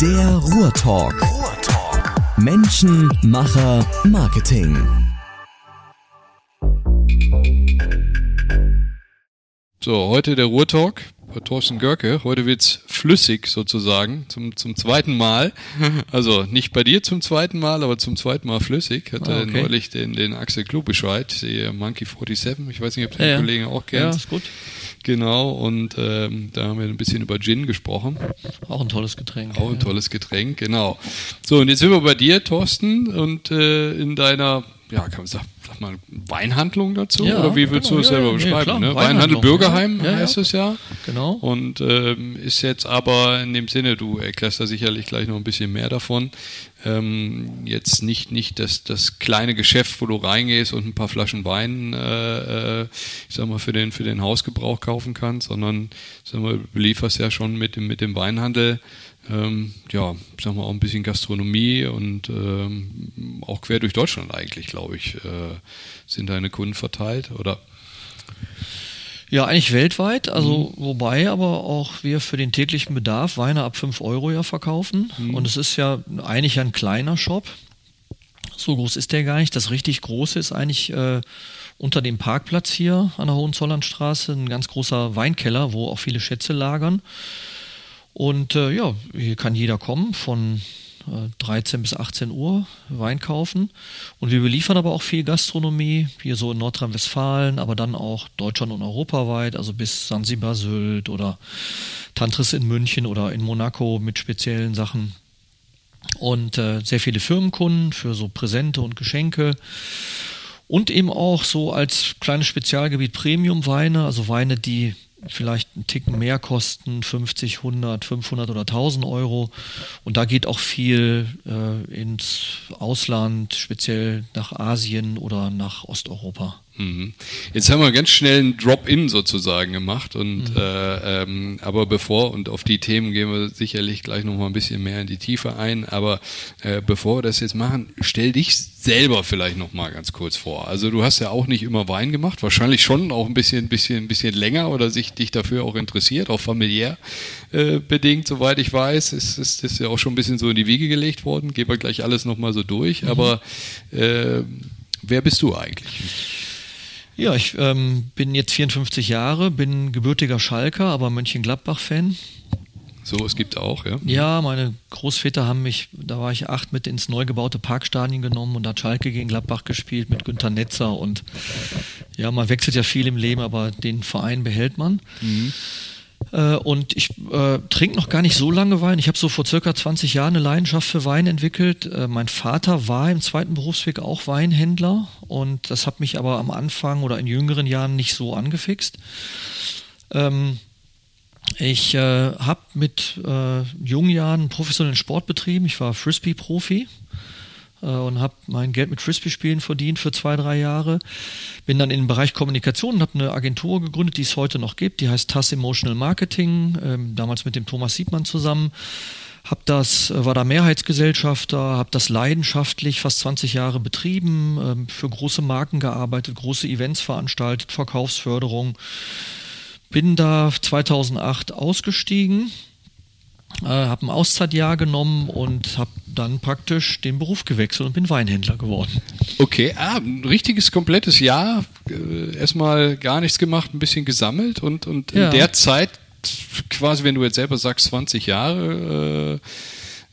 Der Ruhrtalk. Ruhrtalk. Menschen, Macher, Marketing. So, heute der Ruhrtalk bei Thorsten Görke. Heute wird's flüssig sozusagen zum, zum zweiten Mal. Also nicht bei dir zum zweiten Mal, aber zum zweiten Mal flüssig. Hatte Ah, okay. neulich den, den Axel Klug Bescheid, der Monkey 47. Ich weiß nicht, ob du den Ja, ja. Kollegen auch Ja, kennst. ist gut. Genau, und ähm, da haben wir ein bisschen über Gin gesprochen. Auch ein tolles Getränk. Auch ein ja. tolles Getränk, genau. So, und jetzt sind wir bei dir, Thorsten, und äh, in deiner, ja, kann man sagen, sag mal, Weinhandlung dazu? Ja, Oder wie willst du genau, es ja, selber ja, nee, beschreiben? klar, ne? Weinhandel Bürgerheim ja. Heißt es ja. Genau. Und ähm, ist jetzt aber in dem Sinne, du erklärst da sicherlich gleich noch ein bisschen mehr davon, ähm, jetzt nicht, nicht das, das kleine Geschäft, wo du reingehst und ein paar Flaschen Wein, äh, äh, ich sag mal, für den, für den Hausgebrauch kaufen kannst, sondern, sag mal, du belieferst ja schon mit dem, mit dem Weinhandel, ähm, ja, sag mal, auch ein bisschen Gastronomie und ähm, auch quer durch Deutschland eigentlich, glaube ich, äh, sind deine Kunden verteilt, oder? Ja, eigentlich weltweit, also Mhm. wobei aber auch wir für den täglichen Bedarf Weine ab 5 Euro ja verkaufen. Mhm. Und es ist ja eigentlich ein kleiner Shop. So groß ist der gar nicht. Das richtig große ist eigentlich äh, unter dem Parkplatz hier an der Hohenzollernstraße ein ganz großer Weinkeller, wo auch viele Schätze lagern. Und äh, ja, hier kann jeder kommen von äh, 13 bis 18 Uhr Wein kaufen. Und wir beliefern aber auch viel Gastronomie, hier so in Nordrhein-Westfalen, aber dann auch Deutschland und europaweit, also bis Sansibar Sylt oder Tantris in München oder in Monaco mit speziellen Sachen. Und äh, sehr viele Firmenkunden für so Präsente und Geschenke. Und eben auch so als kleines Spezialgebiet Premium-Weine, also Weine, die vielleicht einen Ticken mehr kosten, 50, 100, 500 oder 1000 Euro. Und da geht auch viel äh, ins Ausland, speziell nach Asien oder nach Osteuropa. Mhm. Jetzt haben wir ganz schnell einen Drop-in sozusagen gemacht und Mhm. äh, ähm, aber bevor und auf die Themen gehen wir sicherlich gleich noch mal ein bisschen mehr in die Tiefe ein. Aber äh, bevor wir das jetzt machen, stell dich selber vielleicht noch mal ganz kurz vor. Also du hast ja auch nicht immer Wein gemacht, wahrscheinlich schon auch ein bisschen, bisschen, bisschen länger oder sich dich dafür auch interessiert, auch familiär äh, bedingt, soweit ich weiß, ist, ist das ja auch schon ein bisschen so in die Wiege gelegt worden. Gehen wir gleich alles noch mal so durch. Aber äh, wer bist du eigentlich? Ja, ich ähm, bin jetzt 54 Jahre, bin gebürtiger Schalker, aber Mönchengladbach-Fan. So, es gibt auch, ja. Ja, meine Großväter haben mich, da war ich acht, mit ins neu gebaute Parkstadion genommen und hat Schalke gegen Gladbach gespielt mit Günter Netzer und ja, man wechselt ja viel im Leben, aber den Verein behält man. Äh, und ich äh, trinke noch gar nicht so lange Wein. Ich habe so vor circa 20 Jahren eine Leidenschaft für Wein entwickelt. Äh, mein Vater war im zweiten Berufsweg auch Weinhändler und das hat mich aber am Anfang oder in jüngeren Jahren nicht so angefixt. Ähm, ich äh, habe mit äh, jungen Jahren professionellen Sport betrieben. Ich war Frisbee-Profi und habe mein Geld mit Frisbee-Spielen verdient für zwei, drei Jahre. Bin dann in den Bereich Kommunikation und habe eine Agentur gegründet, die es heute noch gibt. Die heißt TAS Emotional Marketing, ähm, damals mit dem Thomas Siebmann zusammen. Hab das, äh, war da Mehrheitsgesellschafter, habe das leidenschaftlich fast 20 Jahre betrieben, ähm, für große Marken gearbeitet, große Events veranstaltet, Verkaufsförderung. Bin da 2008 ausgestiegen, äh, habe ein Auszeitjahr genommen und habe dann praktisch den Beruf gewechselt und bin Weinhändler geworden. Okay, ah, ein richtiges komplettes Jahr, äh, erstmal gar nichts gemacht, ein bisschen gesammelt und, und in Ja. der Zeit, quasi wenn du jetzt selber sagst 20 Jahre, äh,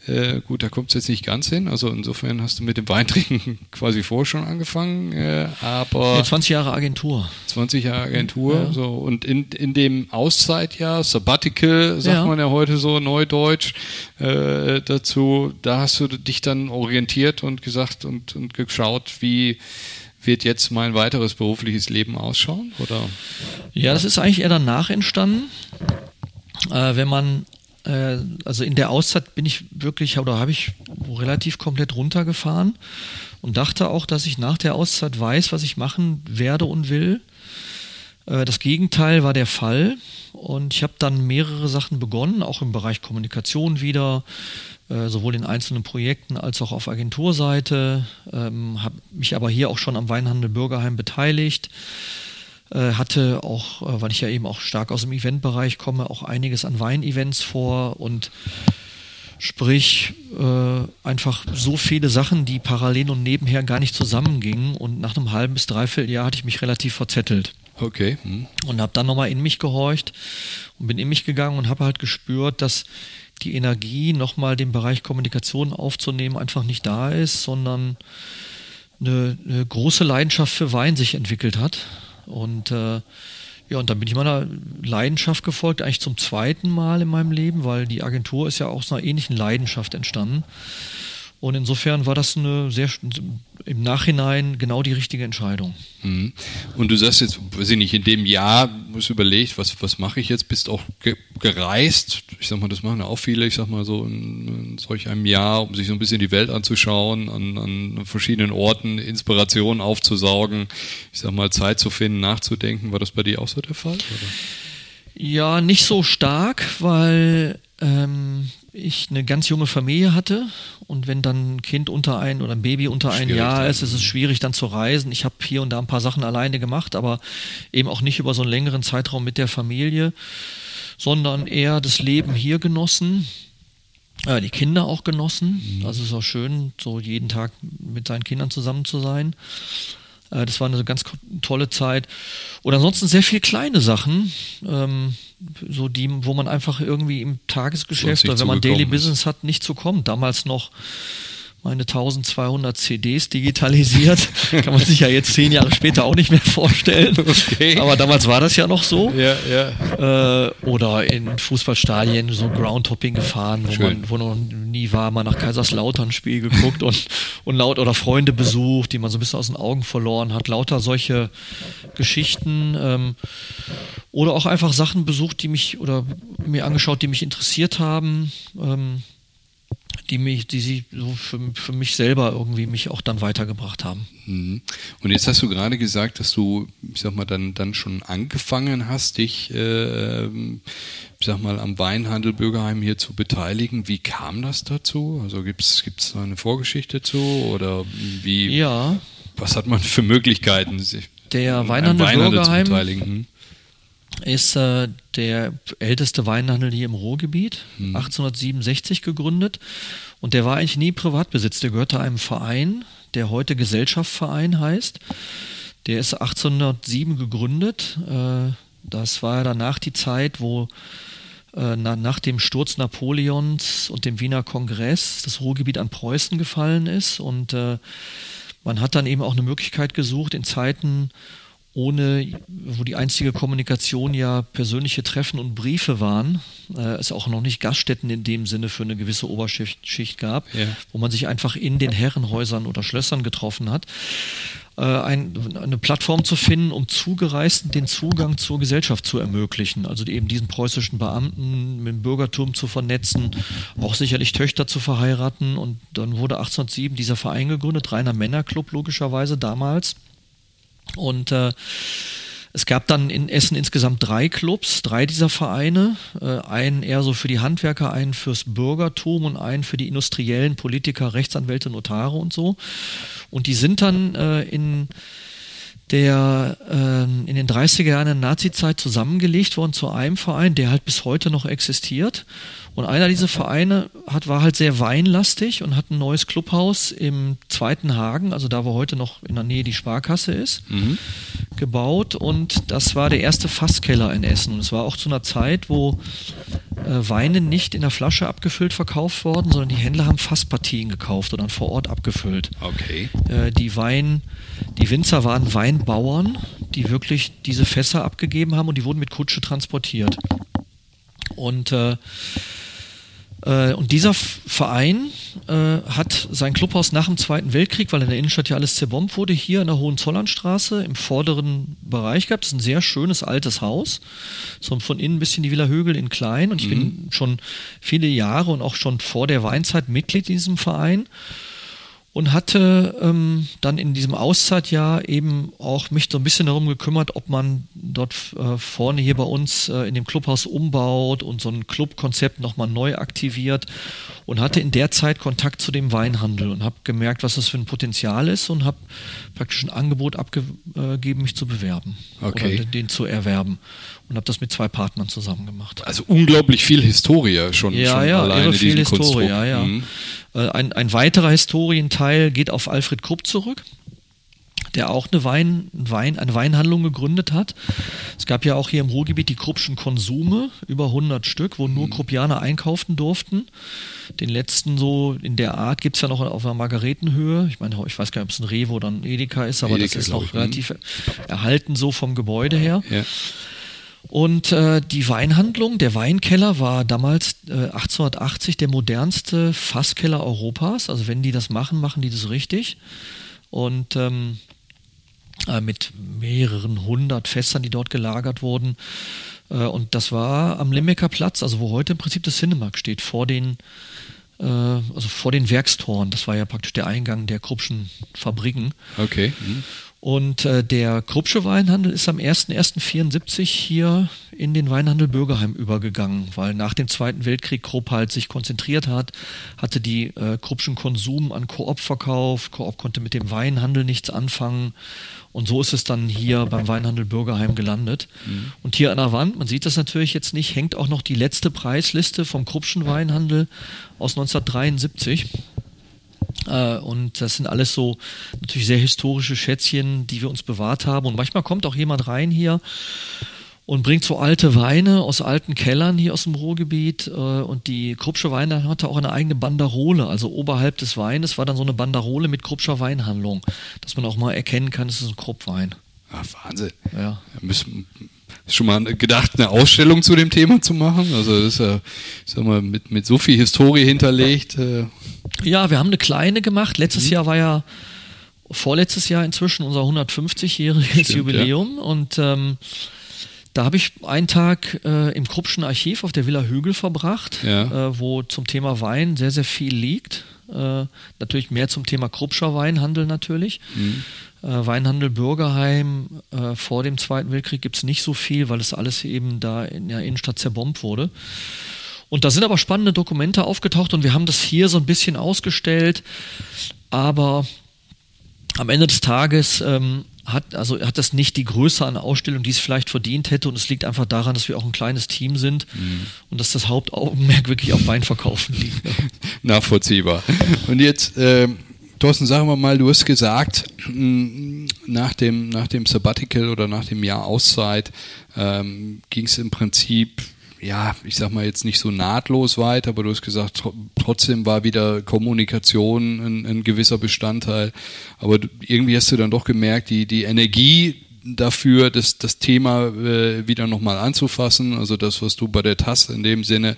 äh, gut, da kommt es jetzt nicht ganz hin, also insofern hast du mit dem Weintrinken quasi vorher schon angefangen, äh, aber Ja, 20 Jahre Agentur. 20 Jahre Agentur, Ja. so und in, in dem Auszeitjahr, Sabbatical, sagt Ja. man ja heute so neudeutsch äh, dazu, da hast du dich dann orientiert und gesagt und, und geschaut, wie wird jetzt mein weiteres berufliches Leben ausschauen? Oder? Ja, das ist eigentlich eher danach entstanden. Äh, wenn man, also in der Auszeit bin ich wirklich, oder habe ich relativ komplett runtergefahren und dachte auch, dass ich nach der Auszeit weiß, was ich machen werde und will. Äh, das Gegenteil war der Fall. Und ich habe dann mehrere Sachen begonnen, auch im Bereich Kommunikation wieder, äh, sowohl in einzelnen Projekten als auch auf Agenturseite, ähm, habe mich aber hier auch schon am Weinhandel Bürgerheim beteiligt. äh, hatte auch, äh, weil ich ja eben auch stark aus dem Eventbereich komme, auch einiges an Weinevents vor und Sprich, äh, einfach so viele Sachen, die parallel und nebenher gar nicht zusammengingen. Und nach einem halben bis dreiviertel Jahr hatte ich mich relativ verzettelt. Okay. Hm. Und habe dann nochmal in mich gehorcht und bin in mich gegangen und habe halt gespürt, dass die Energie, nochmal den Bereich Kommunikation aufzunehmen, einfach nicht da ist, sondern eine, eine große Leidenschaft für Wein sich entwickelt hat. Und äh, ja, und dann bin ich meiner Leidenschaft gefolgt, eigentlich zum zweiten Mal in meinem Leben, weil die Agentur ist ja aus einer ähnlichen Leidenschaft entstanden. Und insofern war das eine sehr im Nachhinein genau die richtige Entscheidung. Mhm. Und du sagst jetzt, weiß ich nicht, in dem Jahr muss überlegt, was, was mache ich jetzt? Bist auch ge gereist? Ich sag mal, das machen ja auch viele, ich sag mal so in, in solch einem Jahr, um sich so ein bisschen die Welt anzuschauen, an, an verschiedenen Orten Inspirationen aufzusaugen, ich sag mal, Zeit zu finden, nachzudenken. War das bei dir auch so der Fall? Oder? Ja, nicht so stark, weil ähm, ich eine ganz junge Familie hatte und wenn dann ein Kind unter ein oder ein Baby unter ein Jahr ist, ist es schwierig dann zu reisen. Ich habe hier und da ein paar Sachen alleine gemacht, aber eben auch nicht über so einen längeren Zeitraum mit der Familie, sondern eher das Leben hier genossen, äh, die Kinder auch genossen. Mhm. Also es ist auch schön, so jeden Tag mit seinen Kindern zusammen zu sein. Äh, das war eine ganz tolle Zeit. Und ansonsten sehr viel kleine Sachen. Ähm, so die, wo man einfach irgendwie im Tagesgeschäft oder wenn man Daily ist. Business hat, nicht so kommt. Damals noch meine 1200 CDs digitalisiert. Kann man sich ja jetzt zehn Jahre später auch nicht mehr vorstellen. Okay. Aber damals war das ja noch so. Ja, ja. Äh, oder in Fußballstadien so Groundhopping gefahren, wo Schön. man wo noch nie war, mal nach Kaiserslautern Spiel geguckt und, und laut oder Freunde besucht, die man so ein bisschen aus den Augen verloren hat. Lauter solche Geschichten. Ähm, oder auch einfach Sachen besucht, die mich oder mir angeschaut, die mich interessiert haben. Ähm, die mich, die sie so für, für mich selber irgendwie mich auch dann weitergebracht haben. Mhm. Und jetzt hast du gerade gesagt, dass du, ich sag mal, dann, dann schon angefangen hast, dich, äh, ich sag mal, am Weinhandel Bürgerheim hier zu beteiligen. Wie kam das dazu? Also gibt's gibt's da eine Vorgeschichte zu oder wie? Ja. Was hat man für Möglichkeiten, sich der Weinhandel, Weinhandel Bürgerheim, zu beteiligen? Hm? Ist äh, der älteste Weinhandel hier im Ruhrgebiet, hm. 1867 gegründet. Und der war eigentlich nie Privatbesitz, der gehörte einem Verein, der heute Gesellschaftsverein heißt. Der ist 1807 gegründet. Äh, das war danach die Zeit, wo äh, na, nach dem Sturz Napoleons und dem Wiener Kongress das Ruhrgebiet an Preußen gefallen ist. Und äh, man hat dann eben auch eine Möglichkeit gesucht, in Zeiten, ohne, wo die einzige Kommunikation ja persönliche Treffen und Briefe waren, äh, es auch noch nicht Gaststätten in dem Sinne für eine gewisse Oberschicht Schicht gab, ja. wo man sich einfach in den Herrenhäusern oder Schlössern getroffen hat, äh, ein, eine Plattform zu finden, um Zugereisten den Zugang zur Gesellschaft zu ermöglichen. Also eben diesen preußischen Beamten mit dem Bürgertum zu vernetzen, auch sicherlich Töchter zu verheiraten. Und dann wurde 1807 dieser Verein gegründet, reiner Männerclub logischerweise damals und äh, es gab dann in Essen insgesamt drei Clubs, drei dieser Vereine. Äh, einen eher so für die Handwerker, einen fürs Bürgertum und einen für die industriellen Politiker, Rechtsanwälte, Notare und so. Und die sind dann äh, in der äh, in den 30er Jahren der Nazizeit zusammengelegt worden zu einem Verein, der halt bis heute noch existiert. Und einer dieser Vereine hat, war halt sehr weinlastig und hat ein neues Clubhaus im zweiten Hagen, also da wo heute noch in der Nähe die Sparkasse ist, mhm. gebaut. Und das war der erste Fasskeller in Essen. Und es war auch zu einer Zeit, wo äh, Weine nicht in der Flasche abgefüllt verkauft worden, sondern die Händler haben Fasspartien gekauft und dann vor Ort abgefüllt. Okay. Äh, die Wein, die Winzer waren Weinbauern, die wirklich diese Fässer abgegeben haben und die wurden mit Kutsche transportiert. Und äh, äh, und dieser Verein äh, hat sein Clubhaus nach dem Zweiten Weltkrieg, weil in der Innenstadt ja alles zerbombt wurde, hier in der Hohenzollernstraße im vorderen Bereich gehabt. Das ist ein sehr schönes altes Haus. So von innen ein bisschen die Villa Högel in klein. Und ich mhm. bin schon viele Jahre und auch schon vor der Weinzeit Mitglied in diesem Verein. Und hatte ähm, dann in diesem Auszeitjahr eben auch mich so ein bisschen darum gekümmert, ob man dort äh, vorne hier bei uns äh, in dem Clubhaus umbaut und so ein Clubkonzept nochmal neu aktiviert und hatte in der Zeit Kontakt zu dem Weinhandel und habe gemerkt, was das für ein Potenzial ist und habe praktisch ein Angebot abgegeben, mich zu bewerben okay. oder den zu erwerben und habe das mit zwei Partnern zusammen gemacht. Also unglaublich viel Historie schon, ja, schon ja, alleine irre viel Historie, Konstrukt. ja, ja. Mhm. Äh, Ein, ein weiterer Historienteil geht auf Alfred Krupp zurück, der auch eine, Wein, Wein, eine Weinhandlung gegründet hat. Es gab ja auch hier im Ruhrgebiet die Kruppschen Konsume, über 100 Stück, wo nur Kruppianer einkaufen durften. Den letzten so in der Art gibt es ja noch auf einer Margaretenhöhe. Ich meine, ich weiß gar nicht, ob es ein Rewe oder ein Edeka ist, aber Edeka, das ist noch mhm. relativ erhalten so vom Gebäude her. Ja. Und äh, die Weinhandlung, der Weinkeller war damals äh, 1880 der modernste Fasskeller Europas. Also wenn die das machen, machen die das richtig. Und ähm, äh, mit mehreren hundert Fässern, die dort gelagert wurden. Äh, und das war am Limbecker Platz, also wo heute im Prinzip das Cinemark steht, vor den äh, also vor den Werkstoren. Das war ja praktisch der Eingang der Kruppschen Fabriken. Okay. Mhm. Und äh, der Kruppsche Weinhandel ist am 01.01.74 hier in den Weinhandel Bürgerheim übergegangen, weil nach dem Zweiten Weltkrieg Krupp halt sich konzentriert hat, hatte die äh, Kruppschen Konsum an Koop verkauft, Koop konnte mit dem Weinhandel nichts anfangen und so ist es dann hier beim Weinhandel Bürgerheim gelandet. Und hier an der Wand, man sieht das natürlich jetzt nicht, hängt auch noch die letzte Preisliste vom Kruppschen Weinhandel aus 1973. Äh, und das sind alles so natürlich sehr historische Schätzchen, die wir uns bewahrt haben. Und manchmal kommt auch jemand rein hier und bringt so alte Weine aus alten Kellern hier aus dem Ruhrgebiet. Äh, und die Kruppsche Weine hatte auch eine eigene Banderole. Also oberhalb des Weines war dann so eine Banderole mit Kruppscher Weinhandlung, dass man auch mal erkennen kann, es ist ein Kruppwein. Ah, Wahnsinn. Ja. Wir müssen schon mal gedacht, eine Ausstellung zu dem Thema zu machen. Also das ist ja, ich sag mal, mit, mit so viel Historie hinterlegt. Äh, Ja, wir haben eine kleine gemacht. Letztes Mhm. Jahr war ja vorletztes Jahr inzwischen unser 150-jähriges Stimmt, Jubiläum und ähm, da habe ich einen Tag äh, im Kruppschen Archiv auf der Villa Hügel verbracht, Ja. äh, wo zum Thema Wein sehr, sehr viel liegt. Äh, natürlich mehr zum Thema Kruppscher Weinhandel natürlich. Mhm. Äh, Weinhandel Bürgerheim äh, vor dem Zweiten Weltkrieg gibt es nicht so viel, weil es alles eben da in der Innenstadt zerbombt wurde. Und da sind aber spannende Dokumente aufgetaucht und wir haben das hier so ein bisschen ausgestellt. Aber am Ende des Tages ähm, hat, also hat das nicht die Größe an Ausstellung, die es vielleicht verdient hätte. Und es liegt einfach daran, dass wir auch ein kleines Team sind und dass das Hauptaugenmerk wirklich auf Weinverkaufen liegt. Ne? nachvollziehbar. Und jetzt, äh, Thorsten, sagen wir mal, du hast gesagt, mh, nach dem, nach dem Sabbatical oder nach dem Jahr Auszeit ähm, ging es im Prinzip, ja, ich sag mal jetzt nicht so nahtlos weiter, aber du hast gesagt, tr trotzdem war wieder Kommunikation ein, ein gewisser Bestandteil. Aber irgendwie hast du dann doch gemerkt, die, die Energie dafür, das, das Thema äh, wieder nochmal anzufassen. Also das, was du bei der TAS in dem Sinne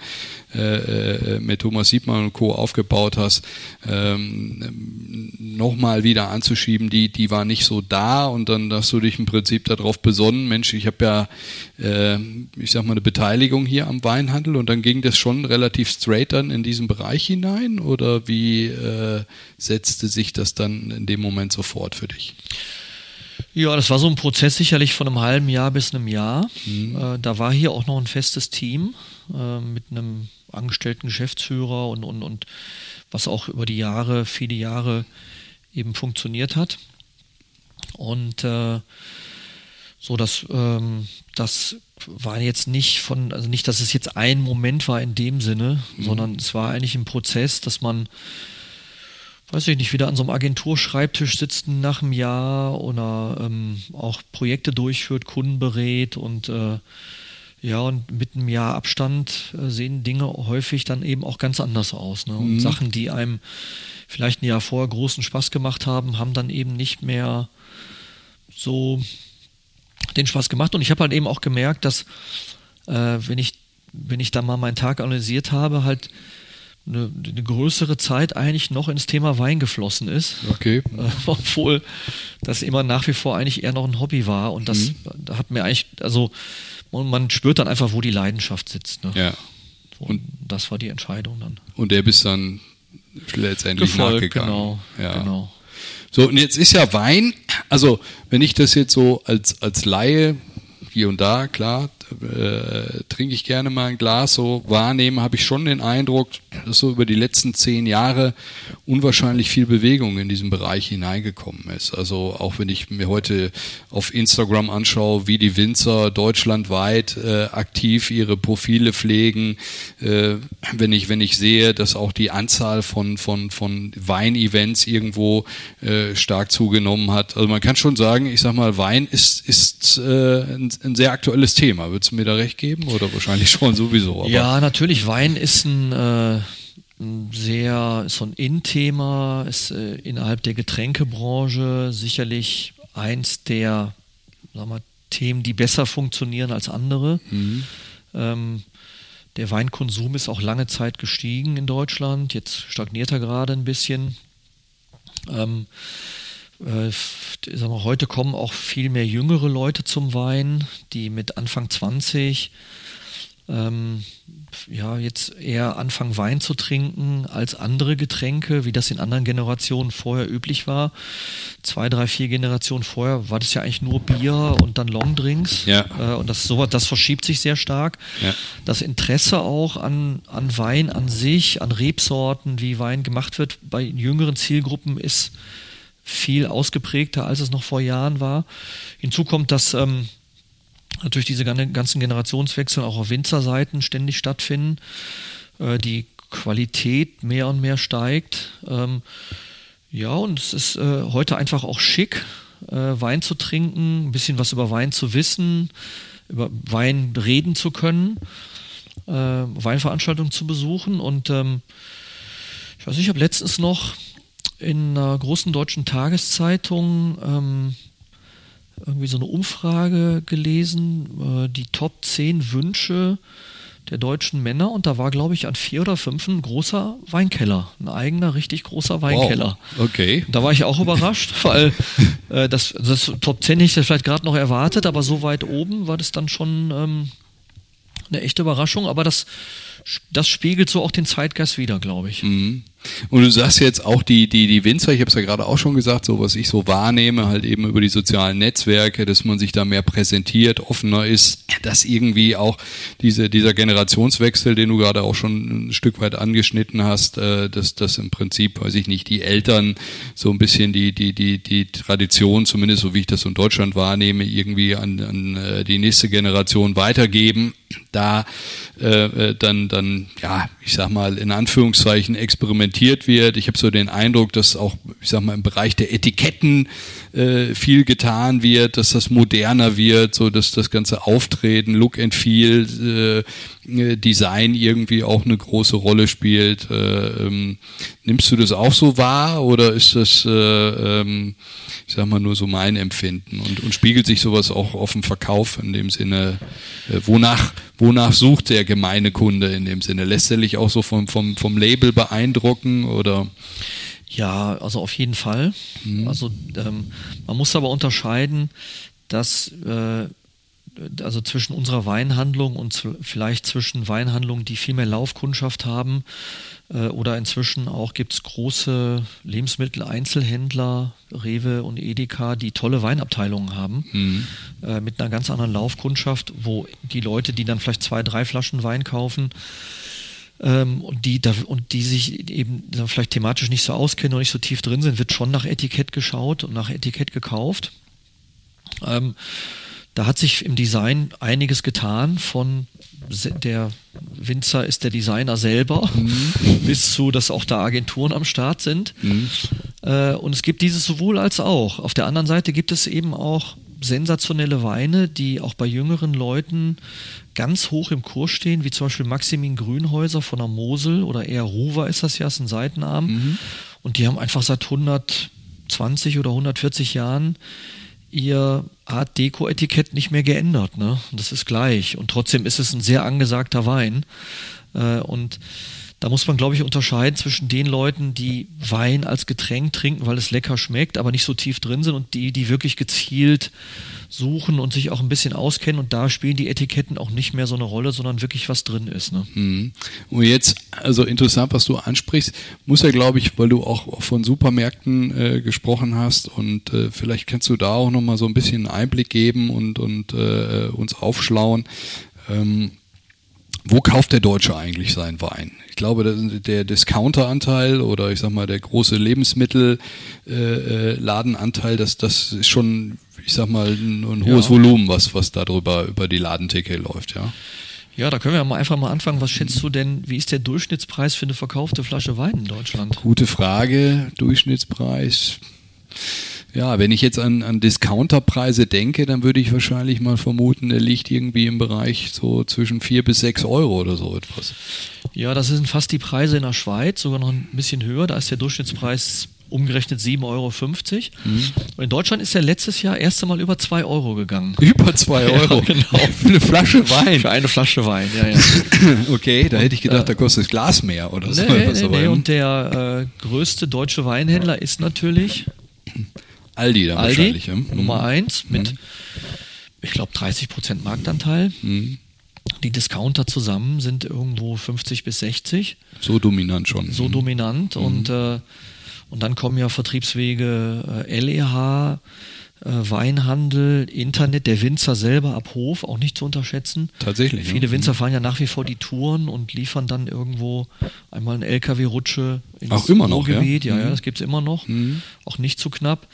äh, äh, mit Thomas Siebmann und Co. aufgebaut hast, ähm, nochmal wieder anzuschieben, die, die war nicht so da und dann hast du dich im Prinzip darauf besonnen, Mensch, ich habe ja, äh, ich sag mal, eine Beteiligung hier am Weinhandel und dann ging das schon relativ straight dann in diesen Bereich hinein oder wie äh, setzte sich das dann in dem Moment sofort für dich? Ja, das war so ein Prozess sicherlich von einem halben Jahr bis einem Jahr. Äh, da war hier auch noch ein festes Team äh, mit einem angestellten Geschäftsführer und, und, und was auch über die Jahre, viele Jahre eben funktioniert hat. Und äh, so, dass ähm, das war jetzt nicht von, also nicht, dass es jetzt ein Moment war in dem Sinne, sondern es war eigentlich ein Prozess, dass man weiß ich nicht, wieder an so einem Agenturschreibtisch sitzt nach einem Jahr oder ähm, auch Projekte durchführt, Kunden berät und äh, ja, und mit einem Jahr Abstand äh, sehen Dinge häufig dann eben auch ganz anders aus. Ne? Und Sachen, die einem vielleicht ein Jahr vorher großen Spaß gemacht haben, haben dann eben nicht mehr so den Spaß gemacht. Und ich habe halt eben auch gemerkt, dass äh, wenn ich, wenn ich da mal meinen Tag analysiert habe, halt eine, eine größere Zeit eigentlich noch ins Thema Wein geflossen ist. Okay. Äh, obwohl das immer nach wie vor eigentlich eher noch ein Hobby war. Und das da hat mir eigentlich, also man, man spürt dann einfach, wo die Leidenschaft sitzt. Ne? Ja. Und das war die Entscheidung dann. Und der bist dann letztendlich Gefolgt, nachgegangen. genau, ja. genau. So, und jetzt ist ja Wein, also wenn ich das jetzt so als, als Laie hier und da, klar, äh, trinke ich gerne mal ein Glas, so wahrnehme, habe ich schon den Eindruck, dass so über die letzten zehn Jahre unwahrscheinlich viel Bewegung in diesem Bereich hineingekommen ist. Also auch wenn ich mir heute auf Instagram anschaue, wie die Winzer deutschlandweit äh, aktiv ihre Profile pflegen, äh, wenn ich wenn ich sehe, dass auch die Anzahl von von von Weinevents irgendwo äh, stark zugenommen hat. Also man kann schon sagen, ich sag mal, Wein ist ist äh, ein, ein sehr aktuelles Thema. Würdest du mir da recht geben oder wahrscheinlich schon sowieso? Ja, natürlich. Wein ist ein, äh, ein sehr so ein In-Thema, ist äh, innerhalb der Getränkebranche sicherlich eins der sagen wir, Themen, die besser funktionieren als andere. Mhm. Ähm, der Weinkonsum ist auch lange Zeit gestiegen in Deutschland. Jetzt stagniert er gerade ein bisschen. Ähm, äh, sag mal, heute kommen auch viel mehr jüngere Leute zum Wein, die mit Anfang 20 ähm, ja, jetzt eher anfangen Wein zu trinken als andere Getränke, wie das in anderen Generationen vorher üblich war. Zwei, drei, vier Generationen vorher war das ja eigentlich nur Bier und dann Longdrinks. Ja. Äh, und das, so, das verschiebt sich sehr stark. Ja. Das Interesse auch an, an Wein an sich, an Rebsorten, wie Wein gemacht wird, bei jüngeren Zielgruppen ist viel ausgeprägter, als es noch vor Jahren war. Hinzu kommt, dass ähm, natürlich diese ganzen Generationswechsel auch auf Winzerseiten ständig stattfinden, äh, die Qualität mehr und mehr steigt. Ähm, ja, und es ist äh, heute einfach auch schick, äh, Wein zu trinken, ein bisschen was über Wein zu wissen, über Wein reden zu können, äh, Weinveranstaltungen zu besuchen. Und ähm, ich weiß nicht, ich habe letztens noch in einer großen deutschen Tageszeitung ähm, irgendwie so eine Umfrage gelesen, äh, die Top 10 Wünsche der deutschen Männer und da war, glaube ich, an vier oder fünf ein großer Weinkeller, ein eigener, richtig großer Weinkeller. Wow. Okay. Da war ich auch überrascht, weil äh, das, das Top 10 nicht vielleicht gerade noch erwartet, aber so weit oben war das dann schon ähm, eine echte Überraschung, aber das, das spiegelt so auch den Zeitgeist wieder, glaube ich. Mhm. Und du sagst jetzt auch die, die, die Winzer, ich habe es ja gerade auch schon gesagt, so was ich so wahrnehme, halt eben über die sozialen Netzwerke, dass man sich da mehr präsentiert, offener ist, dass irgendwie auch diese, dieser Generationswechsel, den du gerade auch schon ein Stück weit angeschnitten hast, äh, dass das im Prinzip, weiß ich nicht, die Eltern so ein bisschen die, die, die, die Tradition, zumindest so wie ich das in Deutschland wahrnehme, irgendwie an, an äh, die nächste Generation weitergeben, da äh, äh dann, dann, ja, ich sag mal, in Anführungszeichen experimentiert wird. Ich habe so den Eindruck, dass auch, ich sag mal, im Bereich der Etiketten äh, viel getan wird, dass das moderner wird, so dass das ganze Auftreten, Look and Feel, äh, Design irgendwie auch eine große Rolle spielt. Äh, ähm, nimmst du das auch so wahr oder ist das, äh, ähm, ich sag mal, nur so mein Empfinden und, und spiegelt sich sowas auch auf dem Verkauf in dem Sinne, äh, wonach, wonach sucht der gemeine Kunde in dem Sinne? Lässt er sich auch so vom, vom, vom Label beeindrucken oder? Ja, also auf jeden Fall. Mhm. Also ähm, man muss aber unterscheiden, dass äh, also zwischen unserer Weinhandlung und vielleicht zwischen Weinhandlungen, die viel mehr Laufkundschaft haben, äh, oder inzwischen auch gibt es große Lebensmitteleinzelhändler, Rewe und Edeka, die tolle Weinabteilungen haben, mhm. äh, mit einer ganz anderen Laufkundschaft, wo die Leute, die dann vielleicht zwei, drei Flaschen Wein kaufen, ähm, und die und die sich eben vielleicht thematisch nicht so auskennen und nicht so tief drin sind, wird schon nach Etikett geschaut und nach Etikett gekauft. Ähm, da hat sich im Design einiges getan, von der Winzer ist der Designer selber, mhm. bis zu, dass auch da Agenturen am Start sind. Mhm. Äh, und es gibt dieses sowohl als auch. Auf der anderen Seite gibt es eben auch sensationelle Weine, die auch bei jüngeren Leuten ganz hoch im Kurs stehen, wie zum Beispiel Maximin Grünhäuser von der Mosel oder eher Ruwer ist das ja, ist ein Seitenarm. Mhm. Und die haben einfach seit 120 oder 140 Jahren ihr Art Deko-Etikett nicht mehr geändert. Ne? Das ist gleich. Und trotzdem ist es ein sehr angesagter Wein. Äh, und da muss man, glaube ich, unterscheiden zwischen den Leuten, die Wein als Getränk trinken, weil es lecker schmeckt, aber nicht so tief drin sind und die, die wirklich gezielt suchen und sich auch ein bisschen auskennen und da spielen die Etiketten auch nicht mehr so eine Rolle, sondern wirklich was drin ist. Ne? Mhm. Und jetzt, also interessant, was du ansprichst, muss ja, glaube ich, weil du auch von Supermärkten äh, gesprochen hast und äh, vielleicht kannst du da auch nochmal so ein bisschen einen Einblick geben und, und äh, uns aufschlauen. Ähm, wo kauft der Deutsche eigentlich seinen Wein? Ich glaube, der Discounteranteil oder ich sag mal der große Lebensmittelladenanteil, äh, äh das, das ist schon, ich sag mal, ein, ein hohes ja. Volumen, was, was darüber über die Ladentheke läuft, ja. Ja, da können wir mal einfach mal anfangen. Was schätzt du denn, wie ist der Durchschnittspreis für eine verkaufte Flasche Wein in Deutschland? Gute Frage. Durchschnittspreis. Ja, wenn ich jetzt an, an Discounterpreise denke, dann würde ich wahrscheinlich mal vermuten, der liegt irgendwie im Bereich so zwischen vier bis sechs Euro oder so etwas. Ja, das sind fast die Preise in der Schweiz, sogar noch ein bisschen höher. Da ist der Durchschnittspreis umgerechnet 7,50 Euro. Mhm. Und in Deutschland ist er letztes Jahr erst einmal über 2 Euro gegangen. Über 2 Euro? Ja, genau. Für eine Flasche Wein? Für eine Flasche Wein, ja, ja. okay, da hätte ich gedacht, da kostet das Glas mehr oder nee, so. Nee, nee, nee. Und der äh, größte deutsche Weinhändler ist natürlich Aldi dann Aldi, wahrscheinlich. Ja. Nummer mhm. eins mit, mhm. ich glaube, 30 Prozent Marktanteil. Mhm. Die Discounter zusammen sind irgendwo 50 bis 60. So dominant schon. So mhm. dominant und, mhm. äh, und dann kommen ja Vertriebswege äh, LEH, äh, Weinhandel, Internet, der Winzer selber ab Hof, auch nicht zu unterschätzen. Tatsächlich. Viele ja. Winzer fahren ja nach wie vor die Touren und liefern dann irgendwo einmal eine LKW-Rutsche ins auch immer noch, Ruhrgebiet. Ja, ja, mhm. ja das gibt es immer noch. Mhm. Auch nicht zu knapp.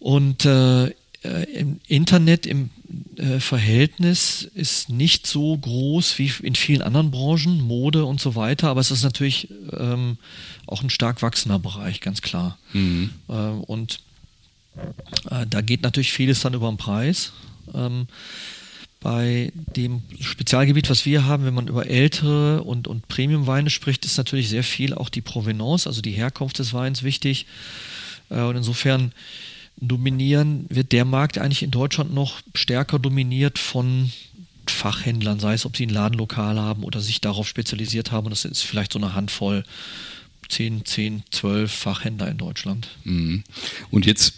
Und äh, äh, im Internet im äh, Verhältnis ist nicht so groß wie in vielen anderen Branchen, Mode und so weiter, aber es ist natürlich ähm, auch ein stark wachsender Bereich, ganz klar. Mhm. Äh, und äh, da geht natürlich vieles dann über den Preis. Ähm, bei dem Spezialgebiet, was wir haben, wenn man über ältere und, und Premium-Weine spricht, ist natürlich sehr viel auch die Provenance, also die Herkunft des Weins wichtig. Äh, und insofern dominieren wird der Markt eigentlich in Deutschland noch stärker dominiert von Fachhändlern, sei es, ob sie ein Ladenlokal haben oder sich darauf spezialisiert haben. Und das ist vielleicht so eine Handvoll 10, 10, 12 Fachhändler in Deutschland. Mhm. Und jetzt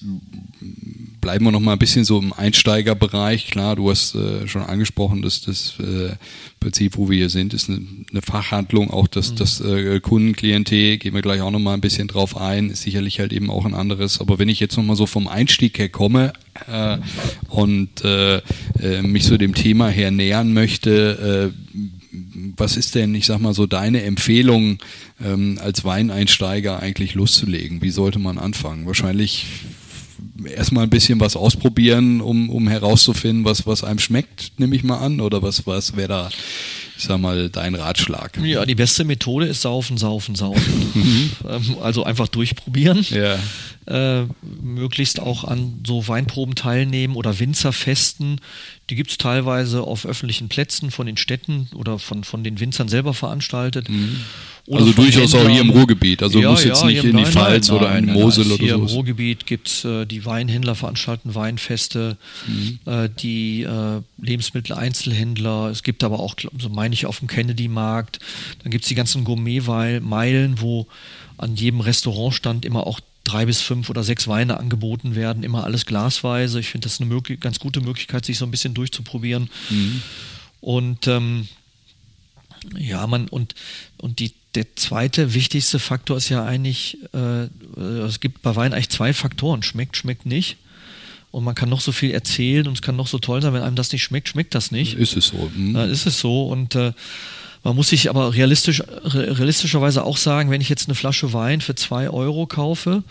bleiben wir noch mal ein bisschen so im Einsteigerbereich. Klar, du hast äh, schon angesprochen, dass das äh, Prinzip, wo wir hier sind, ist eine, eine Fachhandlung. Auch das, mhm. das äh, Kundenklientel, gehen wir gleich auch noch mal ein bisschen drauf ein, ist sicherlich halt eben auch ein anderes. Aber wenn ich jetzt noch mal so vom Einstieg her komme äh, und äh, äh, mich so dem Thema her nähern möchte, was ist denn, ich sag mal so, deine Empfehlung ähm, als Weineinsteiger eigentlich loszulegen? Wie sollte man anfangen? Wahrscheinlich erstmal ein bisschen was ausprobieren, um, um herauszufinden, was, was einem schmeckt, nehme ich mal an, oder was, was wäre da, ich sag mal, dein Ratschlag? Ja, die beste Methode ist saufen, saufen, saufen. Mhm. Ähm, also einfach durchprobieren. Ja. Äh, möglichst auch an so Weinproben teilnehmen oder Winzerfesten. Die gibt es teilweise auf öffentlichen Plätzen von den Städten oder von, von den Winzern selber veranstaltet. Mhm. also durchaus Händlern. auch hier im Ruhrgebiet. Also ja, muss jetzt ja, nicht in die nein, Pfalz nein, oder in Mosel oder so. Hier im Ruhrgebiet gibt es äh, die Weinhändler veranstalten Weinfeste, mhm. äh, die äh, Lebensmitteleinzelhändler. Es gibt aber auch, so meine ich, auf dem Kennedy-Markt. Dann gibt es die ganzen Gourmet-Meilen, wo an jedem Restaurantstand immer auch drei bis fünf oder sechs Weine angeboten werden, immer alles glasweise. Ich finde das eine ganz gute Möglichkeit, sich so ein bisschen durchzuprobieren. Mhm. Und ähm, ja, man, und, und die, der zweite wichtigste Faktor ist ja eigentlich, äh, es gibt bei Wein eigentlich zwei Faktoren, schmeckt, schmeckt nicht. Und man kann noch so viel erzählen und es kann noch so toll sein, wenn einem das nicht schmeckt, schmeckt das nicht. Ist es so. Mhm. Äh, ist es so. Und äh, man muss sich aber realistisch, realistischerweise auch sagen, wenn ich jetzt eine Flasche Wein für 2 Euro kaufe,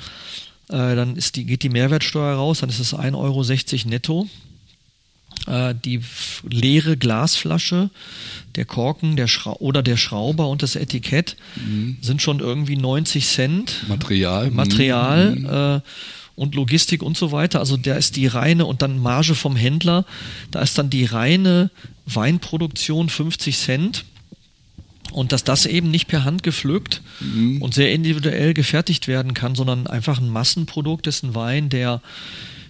äh, dann die, geht die Mehrwertsteuer raus, dann ist es 1,60 Euro netto. Äh, die leere Glasflasche, der Korken der oder der Schrauber und das Etikett mhm. sind schon irgendwie 90 Cent. Material. Material. Mhm. Äh, und Logistik und so weiter. Also da ist die reine und dann Marge vom Händler. Da ist dann die reine Weinproduktion 50 Cent und dass das eben nicht per Hand gepflückt mhm. und sehr individuell gefertigt werden kann, sondern einfach ein Massenprodukt ist ein Wein, der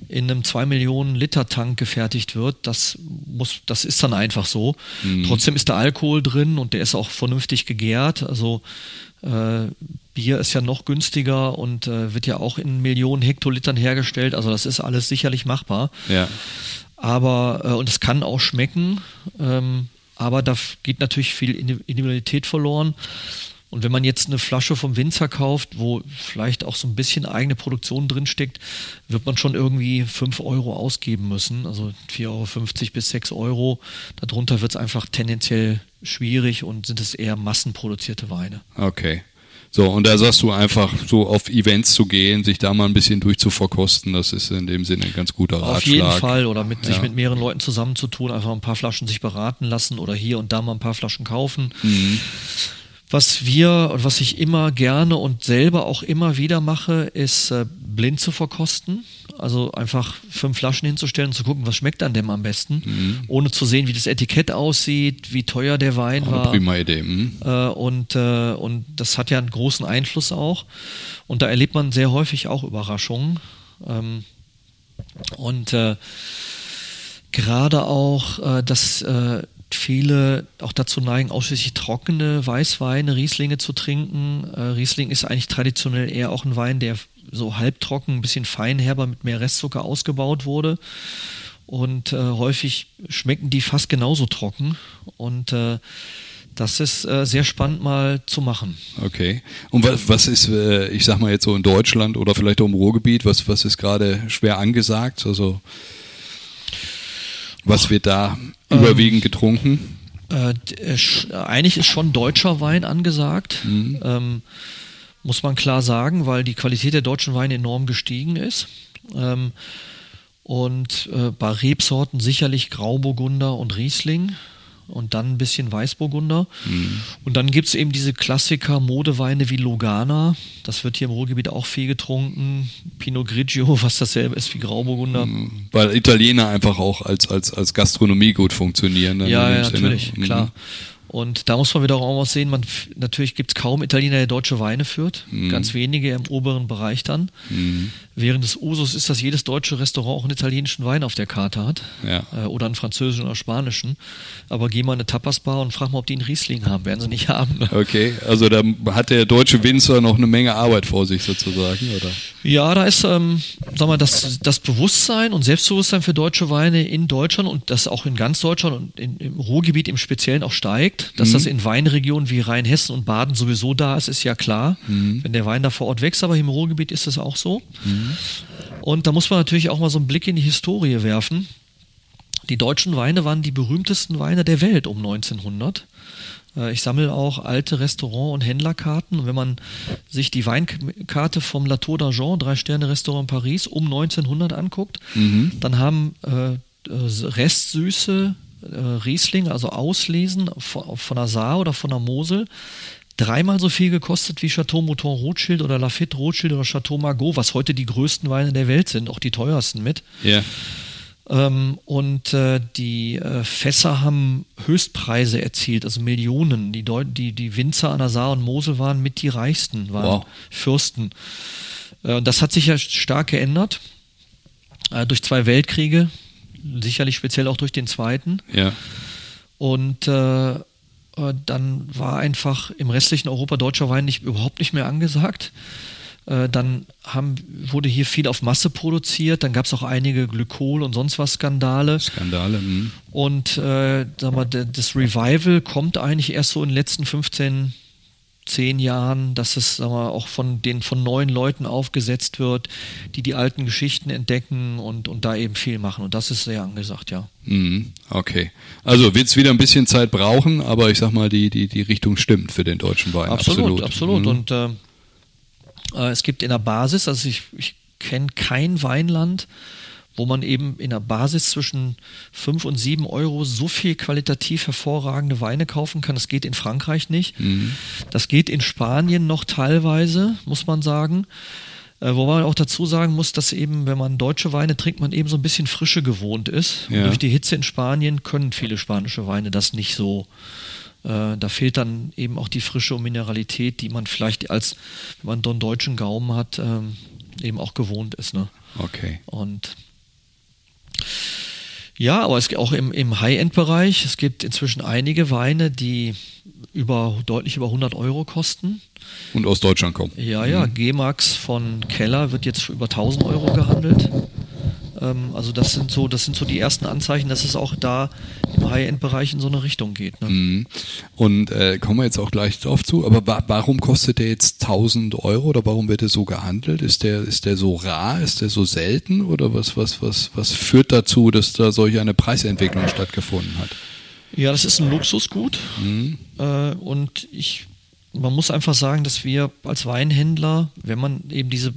in einem 2 Millionen Liter Tank gefertigt wird, das muss, das ist dann einfach so. Mhm. Trotzdem ist da Alkohol drin und der ist auch vernünftig gegärt. Also äh, Bier ist ja noch günstiger und äh, wird ja auch in Millionen Hektolitern hergestellt. Also das ist alles sicherlich machbar. Ja. Aber äh, und es kann auch schmecken. Ähm, aber da geht natürlich viel Individualität verloren. Und wenn man jetzt eine Flasche vom Winzer kauft, wo vielleicht auch so ein bisschen eigene Produktion drinsteckt, wird man schon irgendwie 5 Euro ausgeben müssen. Also 4,50 Euro bis 6 Euro. Darunter wird es einfach tendenziell schwierig und sind es eher massenproduzierte Weine. Okay. So, und da sagst du einfach, so auf Events zu gehen, sich da mal ein bisschen durchzuverkosten, das ist in dem Sinne ein ganz guter Ratschlag. Auf jeden Fall, oder mit ja. sich mit mehreren Leuten zusammenzutun, einfach ein paar Flaschen sich beraten lassen oder hier und da mal ein paar Flaschen kaufen. Mhm. Was wir und was ich immer gerne und selber auch immer wieder mache, ist äh, blind zu verkosten. Also einfach fünf Flaschen hinzustellen und zu gucken, was schmeckt an dem am besten, mhm. ohne zu sehen, wie das Etikett aussieht, wie teuer der Wein oh, war. Prima Idee. Mhm. Äh, und, äh, und das hat ja einen großen Einfluss auch. Und da erlebt man sehr häufig auch Überraschungen. Ähm, und äh, gerade auch, äh, dass äh, viele auch dazu neigen, ausschließlich trockene Weißweine, Rieslinge zu trinken. Äh, Riesling ist eigentlich traditionell eher auch ein Wein, der so halbtrocken, ein bisschen feinherber mit mehr Restzucker ausgebaut wurde. Und äh, häufig schmecken die fast genauso trocken. Und äh, das ist äh, sehr spannend mal zu machen. Okay. Und was, was ist, äh, ich sag mal jetzt so in Deutschland oder vielleicht auch im Ruhrgebiet, was, was ist gerade schwer angesagt? Also was wird da überwiegend getrunken? Äh, eigentlich ist schon deutscher Wein angesagt. Mhm. Ähm, muss man klar sagen, weil die Qualität der deutschen Weine enorm gestiegen ist. Ähm, und äh, bei Rebsorten sicherlich Grauburgunder und Riesling und dann ein bisschen Weißburgunder. Mhm. Und dann gibt es eben diese Klassiker Modeweine wie Lugana. Das wird hier im Ruhrgebiet auch viel getrunken. Pinot Grigio, was dasselbe ist wie Grauburgunder. Mhm. Weil Italiener einfach auch als, als, als Gastronomie gut funktionieren. Ne, ja, ja natürlich, mhm. klar. Und da muss man wieder auch was sehen, man, natürlich gibt es kaum Italiener, der deutsche Weine führt. Mhm. Ganz wenige im oberen Bereich dann. Mhm. Während des Usus ist, dass jedes deutsche Restaurant auch einen italienischen Wein auf der Karte hat. Ja. Äh, oder einen französischen oder spanischen. Aber geh mal in eine Tapasbar und frag mal, ob die einen Riesling haben. Werden sie nicht haben. Okay, also da hat der deutsche Winzer noch eine Menge Arbeit vor sich sozusagen, oder? Ja, da ist, ähm, sag mal, das, das Bewusstsein und Selbstbewusstsein für deutsche Weine in Deutschland und das auch in ganz Deutschland und in, im Ruhrgebiet im Speziellen auch steigt. Dass mhm. das in Weinregionen wie Rheinhessen und Baden sowieso da ist, ist ja klar. Mhm. Wenn der Wein da vor Ort wächst, aber im Ruhrgebiet ist es auch so. Mhm. Und da muss man natürlich auch mal so einen Blick in die Historie werfen. Die deutschen Weine waren die berühmtesten Weine der Welt um 1900. Äh, ich sammle auch alte Restaurant- und Händlerkarten. Und wenn man sich die Weinkarte vom La Tour d'Argent, Drei-Sterne-Restaurant Paris, um 1900 anguckt, mhm. dann haben äh, äh Restsüße, äh, Riesling, also Auslesen von, von der Saar oder von der Mosel, dreimal so viel gekostet wie Chateau Mouton Rothschild oder Lafite Rothschild oder Chateau Margaux, was heute die größten Weine der Welt sind, auch die teuersten mit. Ja. Ähm, und äh, die äh, Fässer haben Höchstpreise erzielt, also Millionen. Die, Deu die, die Winzer an der Saar und Mosel waren mit die reichsten, waren wow. Fürsten. Äh, das hat sich ja stark geändert äh, durch zwei Weltkriege, sicherlich speziell auch durch den zweiten. Ja. Und äh, äh, dann war einfach im restlichen Europa deutscher Wein nicht, überhaupt nicht mehr angesagt. Äh, dann haben, wurde hier viel auf Masse produziert, dann gab es auch einige Glykol und sonst was Skandale. Skandale, mh. Und äh, sag mal, das Revival kommt eigentlich erst so in den letzten 15 zehn Jahren, dass es sagen wir, auch von den von neuen Leuten aufgesetzt wird, die die alten Geschichten entdecken und, und da eben viel machen. Und das ist sehr angesagt, ja. Mhm, okay. Also wird es wieder ein bisschen Zeit brauchen, aber ich sag mal, die, die, die Richtung stimmt für den deutschen Wein. Absolut, absolut. absolut. Mhm. Und äh es gibt in der Basis, also ich, ich kenne kein Weinland, wo man eben in der Basis zwischen 5 und 7 Euro so viel qualitativ hervorragende Weine kaufen kann. Das geht in Frankreich nicht. Mhm. Das geht in Spanien noch teilweise, muss man sagen. Äh, wo man auch dazu sagen muss, dass eben, wenn man deutsche Weine trinkt, man eben so ein bisschen Frische gewohnt ist. Ja. durch die Hitze in Spanien können viele spanische Weine das nicht so. Äh, da fehlt dann eben auch die Frische und Mineralität, die man vielleicht als, wenn man so einen deutschen Gaumen hat, ähm, eben auch gewohnt ist. Ne? Okay. Und Ja, aber es gibt auch im, im High-End-Bereich. Es gibt inzwischen einige Weine, die über, deutlich über 100 Euro kosten. Und aus Deutschland kommen. Ja, ja. Mhm. G-Max von Keller wird jetzt für über 1000 Euro gehandelt. Ähm, also das sind so, das sind so die ersten Anzeichen, dass es auch da im High-End-Bereich in so eine Richtung geht. Ne? Mhm. Und äh, kommen wir jetzt auch gleich drauf zu. Aber wa warum kostet der jetzt 1000 Euro oder warum wird er so gehandelt? Ist der ist der so rar? Ist der so selten oder was was was was führt dazu, dass da solch eine Preisentwicklung stattgefunden hat? Ja, das ist ein Luxusgut mhm. äh, und ich man muss einfach sagen, dass wir als Weinhändler, wenn man eben diese,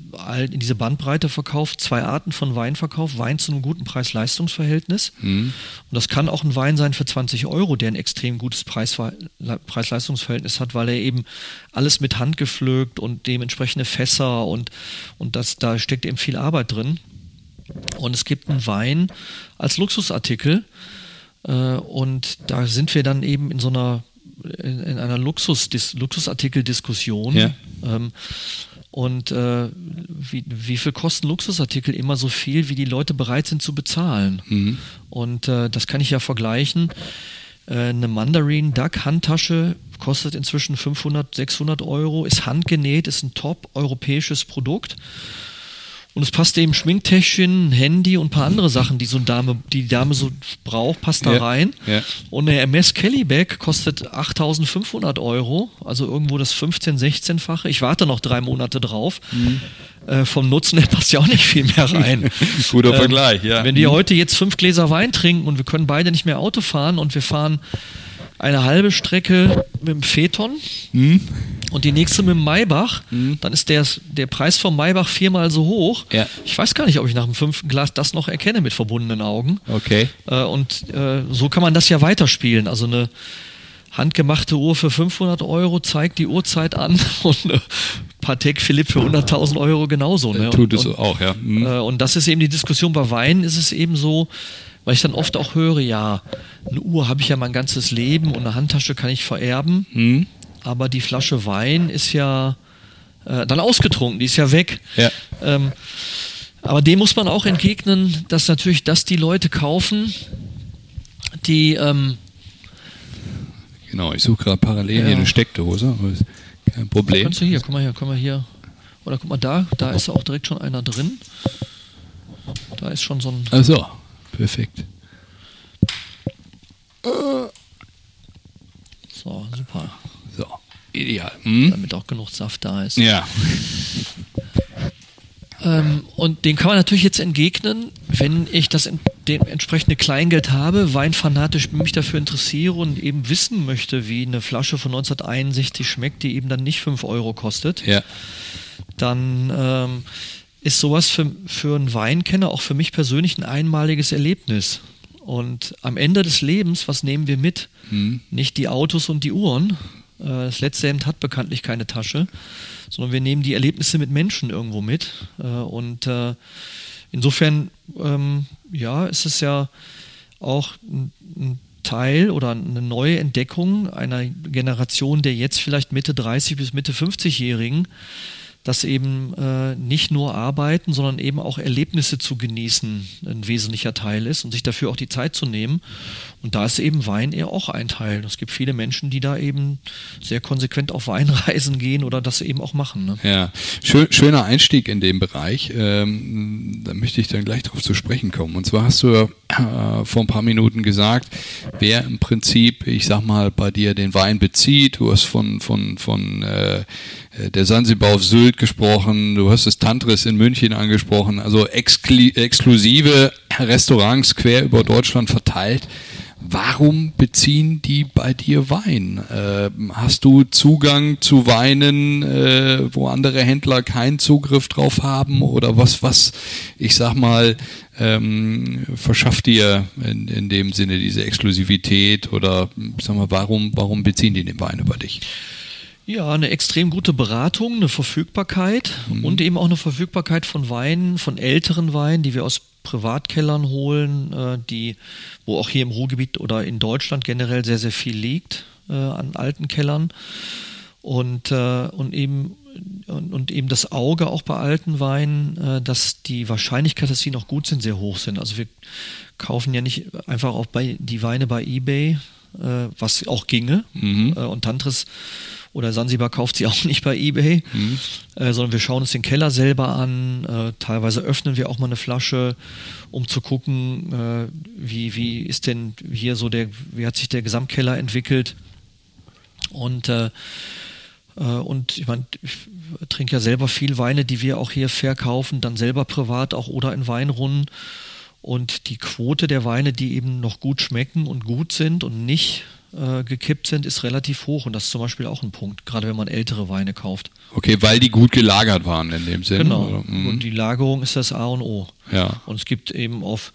diese Bandbreite verkauft, zwei Arten von Wein verkauft. Wein zu einem guten Preis-Leistungs-Verhältnis. Mhm. Und das kann auch ein Wein sein für 20 Euro, der ein extrem gutes Preis-Leistungs-Verhältnis hat, weil er eben alles mit Hand gepflückt und dementsprechende Fässer und, und das, da steckt eben viel Arbeit drin. Und es gibt einen Wein als Luxusartikel. Äh, und da sind wir dann eben in so einer in, in einer Luxus, Luxusartikel-Diskussion. Ja. Ähm, und äh, wie, wie viel kosten Luxusartikel immer so viel, wie die Leute bereit sind zu bezahlen? Mhm. Und äh, das kann ich ja vergleichen. Äh, eine Mandarin Duck Handtasche kostet inzwischen 500, 600 Euro, ist handgenäht, ist ein top europäisches Produkt. Und es passt eben Schminktäschchen, Handy und ein paar andere Sachen, die so eine Dame, die, die Dame so braucht, passt da ja, rein. Ja. Und eine MS Kelly Bag kostet 8500 Euro, also irgendwo das 15-, 16-fache. Ich warte noch drei Monate drauf. Mhm. Äh, vom Nutzen her passt ja auch nicht viel mehr rein. Guter ähm, Vergleich, ja. Wenn wir mhm. heute jetzt fünf Gläser Wein trinken und wir können beide nicht mehr Auto fahren und wir fahren eine halbe Strecke mit dem Phaeton mhm. und die nächste mit dem Maybach, mhm. dann ist der, der Preis vom Maybach viermal so hoch. Ja. Ich weiß gar nicht, ob ich nach dem fünften Glas das noch erkenne mit verbundenen Augen. Okay. Äh, und äh, so kann man das ja weiterspielen. Also eine handgemachte Uhr für 500 Euro zeigt die Uhrzeit an und eine Patek Philipp für 100.000 Euro genauso. Ne? Tut es auch, ja. Mhm. Äh, und das ist eben die Diskussion. Bei Wein ist es eben so, weil ich dann oft auch höre, ja, eine Uhr habe ich ja mein ganzes Leben und eine Handtasche kann ich vererben, mhm. aber die Flasche Wein ist ja äh, dann ausgetrunken, die ist ja weg. Ja. Ähm, aber dem muss man auch entgegnen, dass natürlich das die Leute kaufen, die ähm, Genau, ich suche gerade parallel ja. hier eine Steckdose, kein Problem. Kannst du hier, guck mal hier, guck mal hier. Oder guck mal da, da ist auch direkt schon einer drin. Da ist schon so ein. Ach so. Perfekt. So, super. So, ideal. Hm? Damit auch genug Saft da ist. Ja. Ähm, und den kann man natürlich jetzt entgegnen, wenn ich das in, dem entsprechende Kleingeld habe, weinfanatisch mich dafür interessiere und eben wissen möchte, wie eine Flasche von 1961 schmeckt, die eben dann nicht 5 Euro kostet. Ja. Dann ähm, ist sowas für, für einen Weinkenner auch für mich persönlich ein einmaliges Erlebnis. Und am Ende des Lebens, was nehmen wir mit? Mhm. Nicht die Autos und die Uhren. Äh, das letzte Hemd hat bekanntlich keine Tasche, sondern wir nehmen die Erlebnisse mit Menschen irgendwo mit. Äh, und äh, insofern, ähm, ja, ist es ja auch ein Teil oder eine neue Entdeckung einer Generation der jetzt vielleicht Mitte 30 bis Mitte 50-Jährigen, dass eben äh, nicht nur arbeiten, sondern eben auch Erlebnisse zu genießen ein wesentlicher Teil ist und sich dafür auch die Zeit zu nehmen. Und da ist eben Wein eher auch ein Teil. Es gibt viele Menschen, die da eben sehr konsequent auf Weinreisen gehen oder das eben auch machen. Ne? Ja, Schön, schöner Einstieg in dem Bereich. Ähm, da möchte ich dann gleich darauf zu sprechen kommen. Und zwar hast du äh, vor ein paar Minuten gesagt, wer im Prinzip, ich sag mal, bei dir den Wein bezieht. Du hast von, von, von äh, der Sansibar auf Sylt gesprochen, du hast das Tantris in München angesprochen, also exklusive Restaurants quer über Deutschland verteilt. Warum beziehen die bei dir Wein? Äh, hast du Zugang zu Weinen, äh, wo andere Händler keinen Zugriff drauf haben? Oder was, was, ich sag mal, ähm, verschafft dir in, in dem Sinne diese Exklusivität? Oder sag mal, warum, warum beziehen die den Wein über dich? Ja, eine extrem gute Beratung, eine Verfügbarkeit mhm. und eben auch eine Verfügbarkeit von Weinen, von älteren Weinen, die wir aus Privatkellern holen, äh, die, wo auch hier im Ruhrgebiet oder in Deutschland generell sehr, sehr viel liegt äh, an alten Kellern. Und, äh, und eben und, und, eben das Auge auch bei alten Weinen, dass die Wahrscheinlichkeit, dass sie noch gut sind, sehr hoch sind. Also wir kaufen ja nicht einfach auch bei die Weine bei eBay, was auch ginge. Mhm. Und Tantris oder Sansibar kauft sie auch nicht bei eBay, mhm. äh, sondern wir schauen uns den Keller selber an. Äh, teilweise öffnen wir auch mal eine Flasche, um zu gucken, äh, wie, wie ist denn hier so der, wie hat sich der Gesamtkeller entwickelt. Und äh, äh, und ich meine, ich trinke ja selber viel Weine, die wir auch hier verkaufen, dann selber privat auch oder in Weinrunden. Und die Quote der Weine, die eben noch gut schmecken und gut sind und nicht äh, gekippt sind, ist relativ hoch. Und das ist zum Beispiel auch ein Punkt, gerade wenn man ältere Weine kauft. Okay, weil die gut gelagert waren in dem Sinne. Genau. Mhm. Und die Lagerung ist das A und O. Ja. Und es gibt eben auf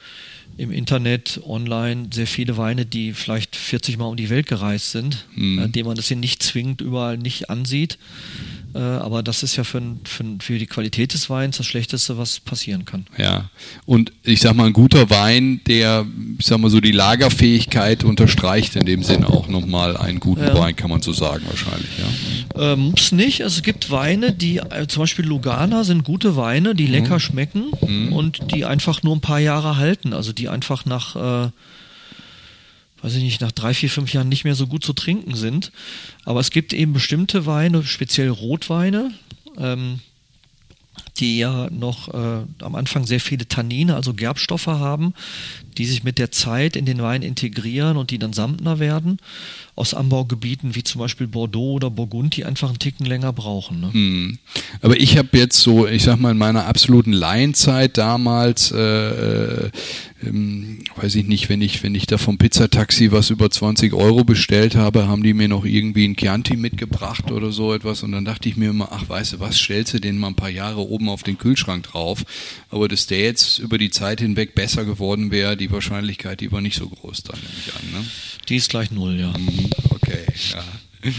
im Internet, online sehr viele Weine, die vielleicht 40 Mal um die Welt gereist sind, mhm. äh, denen man das hier nicht zwingend überall nicht ansieht. Äh, aber das ist ja für, für, für, die Qualität des Weins das Schlechteste, was passieren kann. Ja, und ich sag mal, ein guter Wein, der, ich sag mal so, die Lagerfähigkeit unterstreicht in dem Sinn auch nochmal einen guten ja. Wein, kann man so sagen wahrscheinlich, ja. Äh, muss nicht. Also es gibt Weine, die, äh, zum Beispiel Lugana sind gute Weine, die lecker mhm. schmecken mhm. und die einfach nur ein paar Jahre halten. Also die einfach nach äh, weiß ich nicht, nach drei, vier, fünf Jahren nicht mehr so gut zu trinken sind. Aber es gibt eben bestimmte Weine, speziell Rotweine, ähm, die ja noch äh, am Anfang sehr viele Tannine, also Gerbstoffe haben, die sich mit der Zeit in den Wein integrieren und die dann samtner werden. Aus Anbaugebieten wie zum Beispiel Bordeaux oder Burgund, die einfach einen Ticken länger brauchen. Ne? Hm. Aber ich habe jetzt so, ich sag mal, in meiner absoluten Laienzeit damals äh, äh ähm, weiß ich nicht, wenn ich, wenn ich da vom Pizzataxi was über 20 Euro bestellt habe, haben die mir noch irgendwie ein Chianti mitgebracht oder so etwas und dann dachte ich mir immer, ach weißt du was, stellst du den mal ein paar Jahre oben auf den Kühlschrank drauf, aber dass der jetzt über die Zeit hinweg besser geworden wäre, die Wahrscheinlichkeit, die war nicht so groß dann, nehme ich an, ne? Die ist gleich null, ja. Mhm, okay, ja.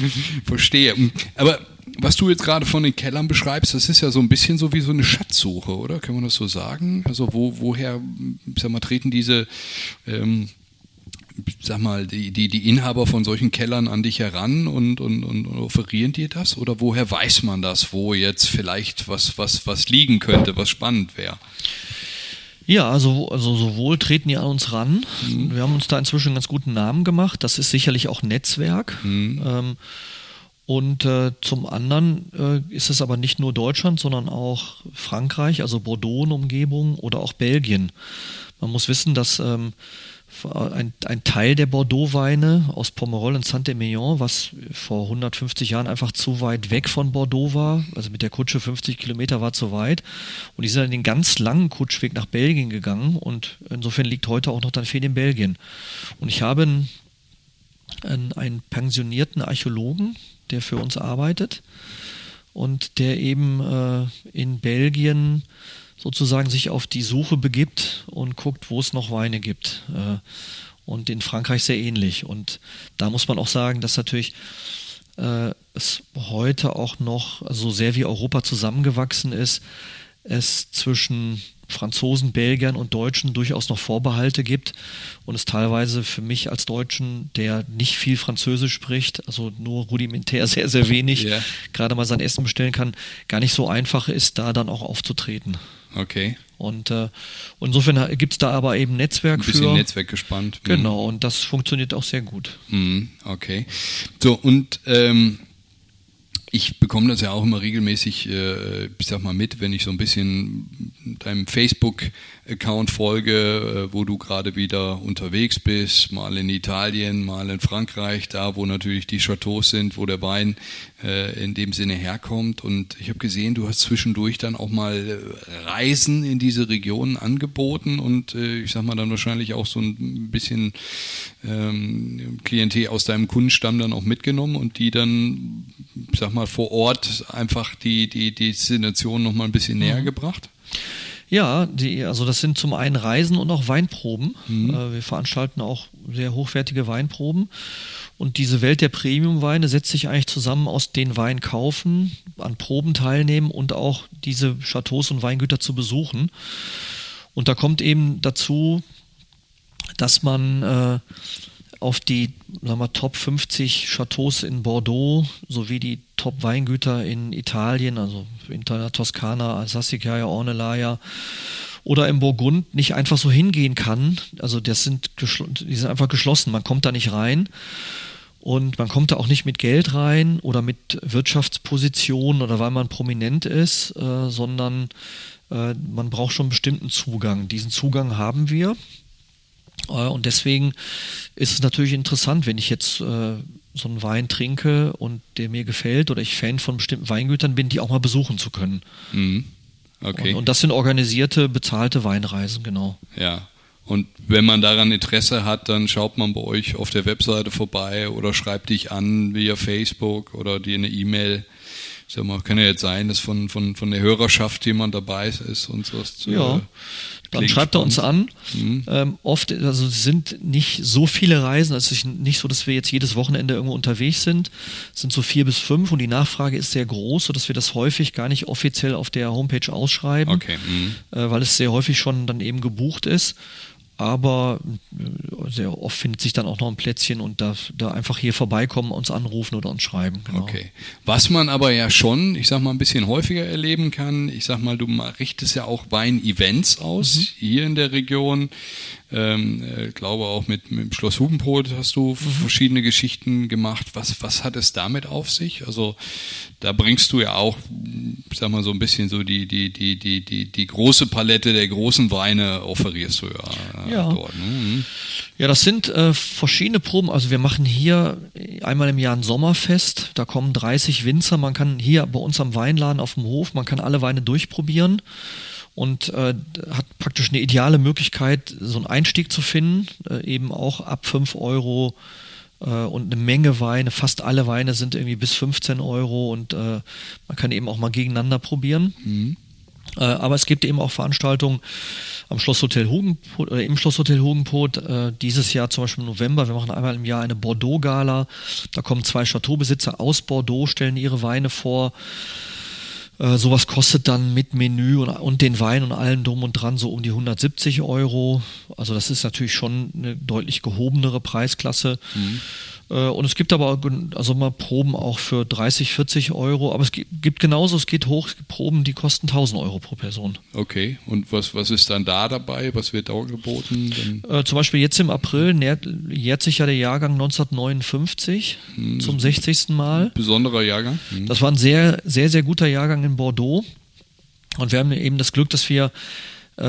Verstehe. Aber was du jetzt gerade von den Kellern beschreibst, das ist ja so ein bisschen so wie so eine Schatzsuche, oder? Kann man das so sagen? Also wo, woher, sag mal, treten diese, ähm, sag mal, die, die, die Inhaber von solchen Kellern an dich heran und, und, und offerieren dir das? Oder woher weiß man das, wo jetzt vielleicht was, was, was liegen könnte, was spannend wäre? Ja, also, also sowohl treten die an uns ran. Mhm. Wir haben uns da inzwischen einen ganz guten Namen gemacht. Das ist sicherlich auch Netzwerk. Mhm. Ähm, und äh, zum anderen äh, ist es aber nicht nur Deutschland, sondern auch Frankreich, also Bordeaux und Umgebung oder auch Belgien. Man muss wissen, dass ähm, ein, ein, Teil der Bordeaux-Weine aus Pomerol und Saint-Emilion, was vor 150 Jahren einfach zu weit weg von Bordeaux war, also mit der Kutsche 50 Kilometer war zu weit. Und die sind dann den ganz langen Kutschweg nach Belgien gegangen und insofern liegt heute auch noch dann viel in Belgien. Und ich habe einen, einen, pensionierten Archäologen, der für uns arbeitet und der eben äh, in Belgien sozusagen sich auf die Suche begibt und guckt, wo es noch Weine gibt. Äh, und in Frankreich sehr ähnlich. Und da muss man auch sagen, dass natürlich äh, es heute auch noch, so sehr wie Europa zusammengewachsen ist, es zwischen Franzosen, Belgiern und Deutschen durchaus noch Vorbehalte gibt und es teilweise für mich als Deutschen, der nicht viel Französisch spricht, also nur rudimentär sehr, sehr wenig, yeah. gerade mal sein Essen bestellen kann, gar nicht so einfach ist, da dann auch aufzutreten. Okay. Und äh, insofern gibt es da aber eben Netzwerk Ein bisschen für. Netzwerk gespannt. Genau, und das funktioniert auch sehr gut. Mhm, okay. So, und ähm, ich bekomme das ja auch immer regelmäßig, äh, ich sag mal, mit, wenn ich so ein bisschen deinem Facebook-Account folge, äh, wo du gerade wieder unterwegs bist, mal in Italien, mal in Frankreich, da wo natürlich die Chateaus sind, wo der Wein äh, in dem Sinne herkommt. Und ich habe gesehen, du hast zwischendurch dann auch mal äh, Reisen in diese Regionen angeboten und äh, ich sag mal dann wahrscheinlich auch so ein bisschen ähm, Klientel aus deinem Kundenstamm dann auch mitgenommen und die dann, ich sag mal, vor Ort einfach die, die, die Destination nochmal ein bisschen näher mhm. gebracht? Ja, die, also das sind zum einen Reisen und auch Weinproben. Mhm. Äh, wir veranstalten auch sehr hochwertige Weinproben. Und diese Welt der Premium-Weine setzt sich eigentlich zusammen aus den Wein kaufen, an Proben teilnehmen und auch diese Chateaus und Weingüter zu besuchen. Und da kommt eben dazu, dass man äh, auf die sagen wir, Top 50 Chateaus in Bordeaux sowie die Top Weingüter in Italien, also in der Toskana, Sassicaia, Ornellaia oder im Burgund nicht einfach so hingehen kann. Also das sind, die sind einfach geschlossen, man kommt da nicht rein. Und man kommt da auch nicht mit Geld rein oder mit Wirtschaftspositionen oder weil man prominent ist, äh, sondern äh, man braucht schon einen bestimmten Zugang. Diesen Zugang haben wir. Äh, und deswegen ist es natürlich interessant, wenn ich jetzt äh, so einen Wein trinke und der mir gefällt oder ich Fan von bestimmten Weingütern bin, die auch mal besuchen zu können. Mhm. Okay. Und, und das sind organisierte, bezahlte Weinreisen, genau. Ja. Und wenn man daran Interesse hat, dann schaut man bei euch auf der Webseite vorbei oder schreibt dich an via Facebook oder dir eine E-Mail. Sag mal, kann ja jetzt sein, dass von, von, von der Hörerschaft jemand dabei ist und so. Ja, dann schreibt er uns an. Mhm. Ähm, oft, also sind nicht so viele Reisen, also nicht so, dass wir jetzt jedes Wochenende irgendwo unterwegs sind. Es sind so vier bis fünf und die Nachfrage ist sehr groß, sodass wir das häufig gar nicht offiziell auf der Homepage ausschreiben, okay. mhm. äh, weil es sehr häufig schon dann eben gebucht ist aber äh, sehr oft findet sich dann auch noch ein Plätzchen und da, da einfach hier vorbeikommen, uns anrufen oder uns schreiben. Genau. Okay. Was man aber ja schon, ich sag mal, ein bisschen häufiger erleben kann, ich sag mal, du richtest ja auch Wein-Events aus mhm. hier in der Region. Ähm, äh, glaube auch mit, mit Schloss Hugenbrot hast du mhm. verschiedene Geschichten gemacht. Was, was hat es damit auf sich? Also da bringst du ja auch, sag mal so ein bisschen so die, die, die, die, die, die große Palette der großen Weine offerierst du ja, äh, ja. dort. Ne? Mhm. Ja, das sind äh, verschiedene Proben. Also wir machen hier einmal im Jahr ein Sommerfest. Da kommen 30 Winzer. Man kann hier bei uns am Weinladen auf dem Hof, man kann alle Weine durchprobieren und äh, hat praktisch eine ideale Möglichkeit, so einen Einstieg zu finden, äh, eben auch ab 5 Euro äh, und eine Menge Weine, fast alle Weine sind irgendwie bis 15 Euro und äh, man kann eben auch mal gegeneinander probieren. Mhm. Äh, aber es gibt eben auch Veranstaltungen am Schlosshotel Hugenpot oder im Schlosshotel Hugenpot. Äh, dieses Jahr zum Beispiel im November. Wir machen einmal im Jahr eine Bordeaux-Gala. Da kommen zwei Chateaubesitzer aus Bordeaux, stellen ihre Weine vor. Äh, sowas kostet dann mit Menü und, und den Wein und allem drum und dran so um die 170 Euro. Also das ist natürlich schon eine deutlich gehobenere Preisklasse. Mhm. Äh, und es gibt aber also mal Proben auch für 30, 40 Euro, aber es gibt genauso, es geht hoch, es gibt Proben, die kosten 1000 Euro pro Person. Okay, und was, was ist dann da dabei? Was wird da geboten? Äh, zum Beispiel jetzt im April nährt, jährt sich ja der Jahrgang 1959 hm, zum 60. Mal. Besonderer Jahrgang. Hm. Das war ein sehr, sehr, sehr guter Jahrgang in Bordeaux. Und wir haben eben das Glück, dass wir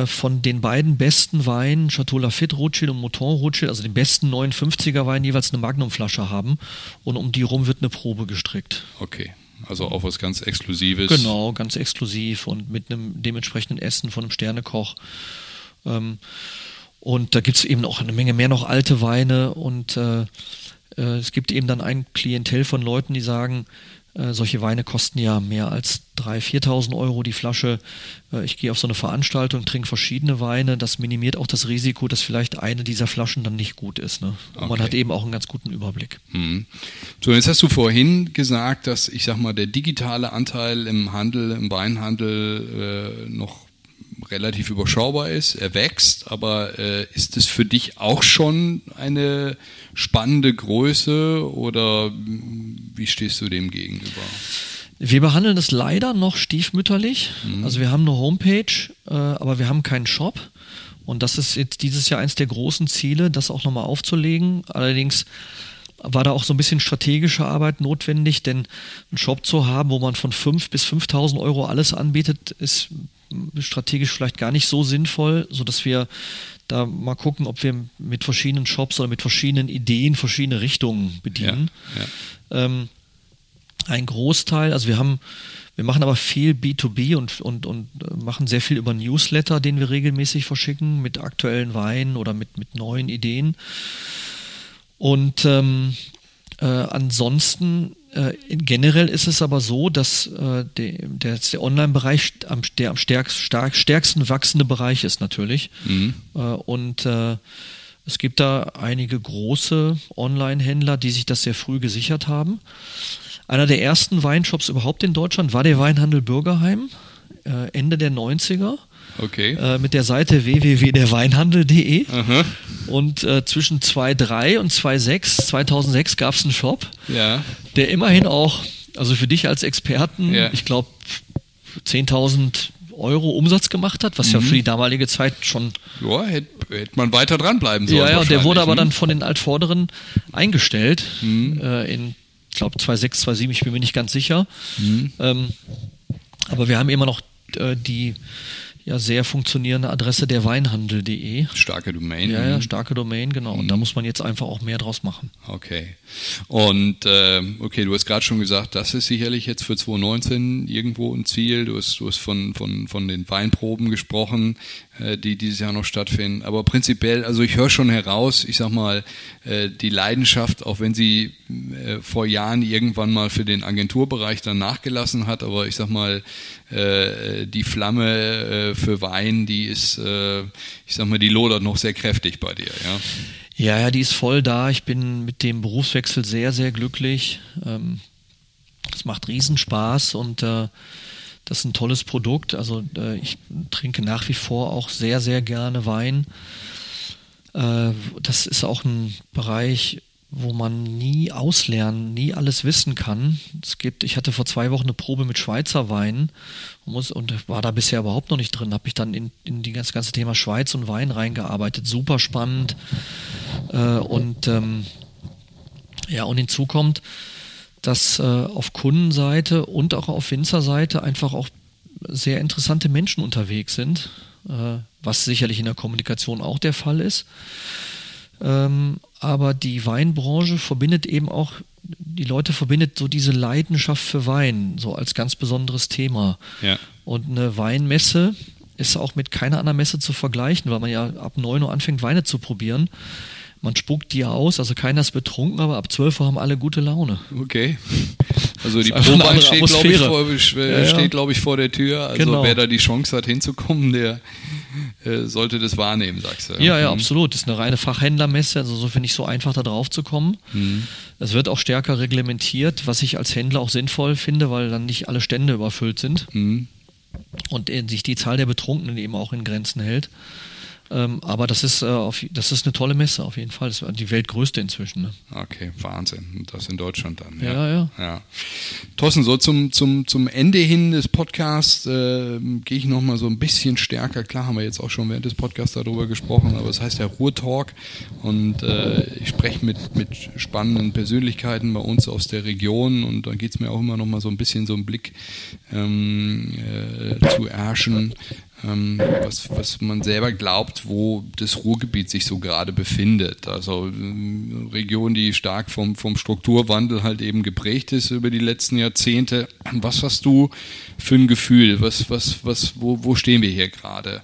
von den beiden besten Weinen, Chateau Lafite Rothschild und Mouton Rothschild, also den besten 59er Wein, jeweils eine Magnumflasche haben. Und um die rum wird eine Probe gestrickt. Okay. Also auch was ganz Exklusives. Genau, ganz exklusiv und mit einem dementsprechenden Essen von einem Sternekoch. Ähm, und da gibt es eben auch eine Menge mehr noch alte Weine und äh, äh, es gibt eben dann ein Klientel von Leuten, die sagen, äh, solche Weine kosten ja mehr als 3.000, 4.000 Euro die Flasche. Äh, ich gehe auf so eine Veranstaltung, trinke verschiedene Weine. Das minimiert auch das Risiko, dass vielleicht eine dieser Flaschen dann nicht gut ist. Ne? Und okay. man hat eben auch einen ganz guten Überblick. Mhm. So, jetzt hast du vorhin gesagt, dass ich sag mal, der digitale Anteil im Handel, im Weinhandel äh, noch relativ überschaubar ist, er wächst, aber äh, ist es für dich auch schon eine spannende Größe oder wie stehst du dem gegenüber? Wir behandeln das leider noch stiefmütterlich. Mhm. Also wir haben eine Homepage, äh, aber wir haben keinen Shop. Und das ist jetzt dieses Jahr eines der großen Ziele, das auch nochmal aufzulegen. Allerdings war da auch so ein bisschen strategische Arbeit notwendig, denn einen Shop zu haben, wo man von 5 bis 5.000 Euro alles anbietet, ist strategisch vielleicht gar nicht so sinnvoll, sodass wir da mal gucken, ob wir mit verschiedenen Shops oder mit verschiedenen Ideen verschiedene Richtungen bedienen. Ja, ja. Ähm, ein Großteil, also wir haben, wir machen aber viel B2B und, und, und machen sehr viel über Newsletter, den wir regelmäßig verschicken mit aktuellen Weinen oder mit, mit neuen Ideen. Und ähm, äh, ansonsten äh, generell ist es aber so, dass äh, der, der, der Online-Bereich am, der am stärkst, stark, stärksten wachsende Bereich ist natürlich. Mhm. Äh, und äh, es gibt da einige große Online-Händler, die sich das sehr früh gesichert haben. Einer der ersten Weinshops überhaupt in Deutschland war der Weinhandel Bürgerheim, äh, Ende der 90er. Okay. Äh, mit der Seite www.derweinhandel.de. Und äh, zwischen 2.3 und 2.6, 2006 gab es einen Shop, Ja. der immerhin auch, also für dich als Experten, Ja. ich glaube 10.000 Euro Umsatz gemacht hat, was ja für die damalige Zeit schon Ja, hätte hätt man weiter dranbleiben sollen. ja, ja, der wurde aber wahrscheinlich, dann von den Altvorderen eingestellt. Mhm. Äh, in, ich glaube, 2,6, 2,7, ich bin mir nicht ganz sicher. Mhm. Ähm, aber wir haben immer noch äh, die ja, sehr funktionierende Adresse der Weinhandel.de. Starke Domain. Ja, ja, Mhm. starke Domain, genau. Und da muss man jetzt einfach auch mehr draus machen. Okay. Und äh, okay, du hast gerade schon gesagt, das ist sicherlich jetzt für 2019 irgendwo ein Ziel. Du hast, du hast von, von, von den Weinproben gesprochen, die dieses Jahr noch stattfinden. Aber prinzipiell, also ich höre schon heraus, ich sag mal, äh, die Leidenschaft, auch wenn sie äh, vor Jahren irgendwann mal für den Agenturbereich dann nachgelassen hat, aber ich sag mal, äh, die Flamme äh, für Wein, die ist, äh, ich sag mal, die lodert noch sehr kräftig bei dir, ja. Ja, ja, die ist voll da. Ich bin mit dem Berufswechsel sehr, sehr glücklich. Ähm, es macht Riesenspaß und äh, das ist ein tolles Produkt. Also äh, ich trinke nach wie vor auch sehr, sehr gerne Wein. Äh, das ist auch ein Bereich, wo man nie auslernen, nie alles wissen kann. Es gibt, ich hatte vor zwei Wochen eine Probe mit Schweizer Weinen und, muss, und war da bisher überhaupt noch nicht drin. Habe ich dann in, in das ganze Thema Schweiz und Wein reingearbeitet. Super spannend. Äh, und ähm, ja, und hinzu kommt, dass äh, auf Kundenseite und auch auf Winzerseite einfach auch sehr interessante Menschen unterwegs sind, äh, was sicherlich in der Kommunikation auch der Fall ist. Ähm, aber die Weinbranche verbindet eben auch, die Leute verbindet so diese Leidenschaft für Wein, so als ganz besonderes Thema. Ja. Und eine Weinmesse ist auch mit keiner anderen Messe zu vergleichen, weil man ja ab 9 Uhr anfängt, Weine zu probieren. Man spuckt die aus, also keiner ist betrunken, aber ab 12 Uhr haben alle gute Laune. Okay. Also die andere steht, glaube ich, vor, äh, Ja, ja. steht, glaub ich, vor der Tür. Also Genau. wer da die Chance hat hinzukommen, der äh, sollte das wahrnehmen, sagst du. Ja, ja, Mhm. absolut. Das ist eine reine Fachhändlermesse, also so finde ich so einfach da drauf zu kommen. Mhm. Es wird auch stärker reglementiert, was ich als Händler auch sinnvoll finde, weil dann nicht alle Stände überfüllt sind Mhm. und äh, sich die Zahl der Betrunkenen eben auch in Grenzen hält. Ähm, aber das ist, äh, auf, das ist eine tolle Messe auf jeden Fall. Das ist die weltgrößte inzwischen. Ne? Okay, Wahnsinn. Das in Deutschland dann. Ja, ja. ja. Thorsten, so zum, zum, zum Ende hin des Podcasts äh, gehe ich nochmal so ein bisschen stärker. Klar haben wir jetzt auch schon während des Podcasts darüber gesprochen, aber es heißt ja Ruhrtalk und äh, ich spreche mit, mit spannenden Persönlichkeiten bei uns aus der Region und dann geht es mir auch immer nochmal so ein bisschen so einen Blick ähm, äh, zu erhaschen, ähm, was, was man selber glaubt, wo das Ruhrgebiet sich so gerade befindet. Also ähm, Region, die stark vom, vom Strukturwandel halt eben geprägt ist über die letzten Jahrzehnte. Was hast du für ein Gefühl? Was, was, was, wo, wo stehen wir hier gerade?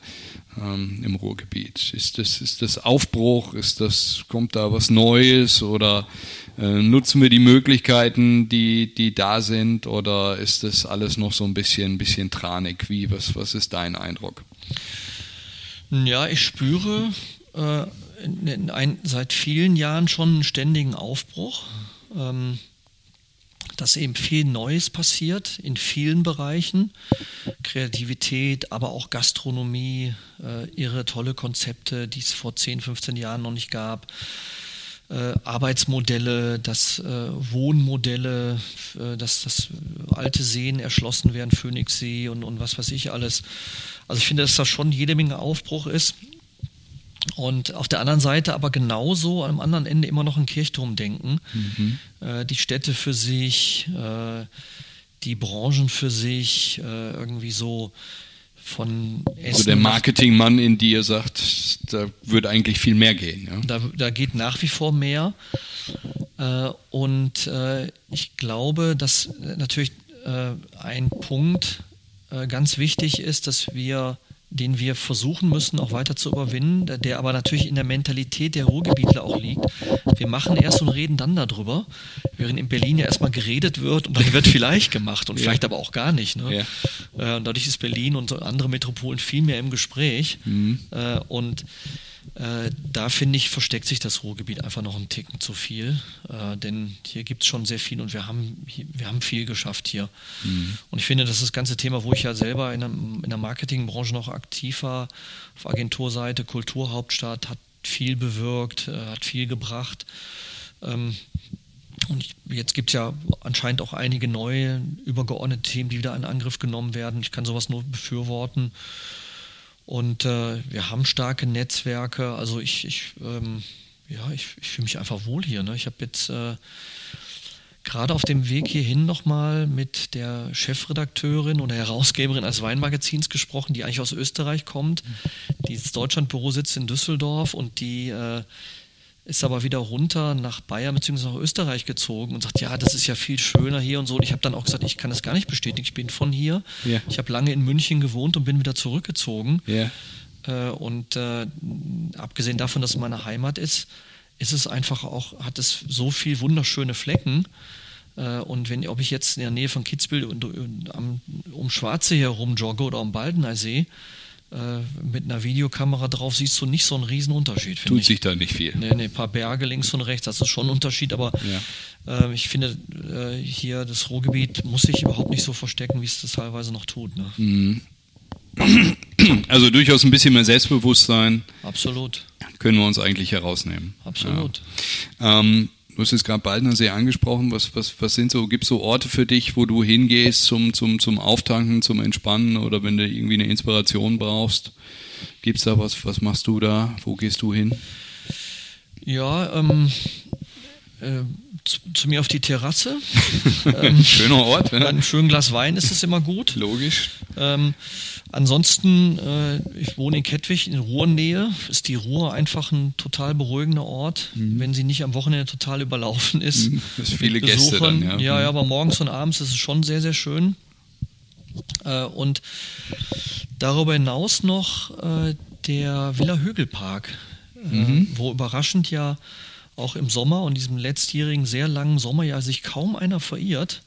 Ähm, im Ruhrgebiet? Ist das, ist das Aufbruch? Ist das, kommt da was Neues oder äh, nutzen wir die Möglichkeiten, die, die da sind oder ist das alles noch so ein bisschen, bisschen tranig? Wie, was, was ist dein Eindruck? Ja, ich spüre äh, in, in ein, seit vielen Jahren schon einen ständigen Aufbruch. Ähm, dass eben viel Neues passiert in vielen Bereichen. Kreativität, aber auch Gastronomie, äh, irre tolle Konzepte, die es vor 10, 15 Jahren noch nicht gab. Äh, Arbeitsmodelle, dass äh, Wohnmodelle, äh, dass das alte Seen erschlossen werden, Phoenixsee und, und was weiß ich alles. Also ich finde, dass da schon jede Menge Aufbruch ist. Und auf der anderen Seite aber genauso am anderen Ende immer noch ein Kirchturmdenken. Mhm. Äh, die Städte für sich, äh, die Branchen für sich, äh, irgendwie so von Essen. Also der Marketingmann in dir sagt, da würde eigentlich viel mehr gehen. Ja? Da, da geht nach wie vor mehr. Äh, und äh, ich glaube, dass natürlich äh, ein Punkt ganz wichtig ist, dass wir den wir versuchen müssen, auch weiter zu überwinden, der aber natürlich in der Mentalität der Ruhrgebietler auch liegt. Wir machen erst und reden dann darüber, während in Berlin ja erstmal geredet wird und dann wird vielleicht gemacht und ja. vielleicht aber auch gar nicht. Ne? Ja. Und dadurch ist Berlin und andere Metropolen viel mehr im Gespräch. Mhm. Und Äh, da finde ich, versteckt sich das Ruhrgebiet einfach noch einen Ticken zu viel. Äh, denn hier gibt es schon sehr viel und wir haben, wir haben viel geschafft hier. Mhm. Und ich finde, das ist das ganze Thema, wo ich ja selber in der, in der Marketingbranche noch aktiv war, auf Agenturseite, Kulturhauptstadt, hat viel bewirkt, äh, hat viel gebracht. Ähm, und jetzt gibt es ja anscheinend auch einige neue übergeordnete Themen, die wieder in Angriff genommen werden. Ich kann sowas nur befürworten. Und äh, wir haben starke Netzwerke. Also ich, ich ähm, ja, ich, ich fühle mich einfach wohl hier. Ne? Ich habe jetzt äh, gerade auf dem Weg hierhin nochmal mit der Chefredakteurin oder Herausgeberin eines Weinmagazins gesprochen, die eigentlich aus Österreich kommt. Die Deutschlandbüro sitzt in Düsseldorf und die äh, ist aber wieder runter nach Bayern bzw. nach Österreich gezogen und sagt, ja, das ist ja viel schöner hier und so. Und ich habe dann auch gesagt, ich kann das gar nicht bestätigen. Ich bin von hier. Yeah. Ich habe lange in München gewohnt und bin wieder zurückgezogen. Yeah. Äh, und äh, abgesehen davon, dass es meine Heimat ist, ist es einfach auch, hat es so viel wunderschöne Flecken. Äh, und wenn, ob ich jetzt in der Nähe von Kitzbühel und, und, um Schwarze herum jogge oder am Baldener See, äh, mit einer Videokamera drauf siehst du nicht so einen riesen Unterschied. Tut ich. sich da nicht viel. Nee, nee, ein paar Berge links und rechts, das ist schon ein Unterschied, aber ja. äh, ich finde, äh, hier das Ruhrgebiet muss sich überhaupt nicht so verstecken, wie es das teilweise noch tut. Ne? Mhm. Also durchaus ein bisschen mehr Selbstbewusstsein. Absolut. Können wir uns eigentlich herausnehmen. Absolut. Ja. Ähm, Du hast es gerade Baldner sehr angesprochen. Was, was, was sind so, gibt es so Orte für dich, wo du hingehst zum, zum, zum Auftanken, zum Entspannen oder wenn du irgendwie eine Inspiration brauchst? Gibt es da was, was machst du da? Wo gehst du hin? Ja, ähm, äh, zu, zu, mir auf die Terrasse. ähm, Schöner Ort. Ja. Ein schönes Glas Wein ist es immer gut. Logisch. Ähm, Ansonsten, äh, ich wohne in Kettwig in Ruhrnähe. Ist die Ruhr einfach ein total beruhigender Ort, mhm. wenn sie nicht am Wochenende total überlaufen ist. Mhm. Das viele Gäste dann, ja. Ja, ja, aber morgens und abends ist es schon sehr, sehr schön. Äh, und darüber hinaus noch äh, der Villa Hügelpark, äh, mhm. wo überraschend ja auch im Sommer und diesem letztjährigen sehr langen Sommerjahr sich kaum einer verirrt.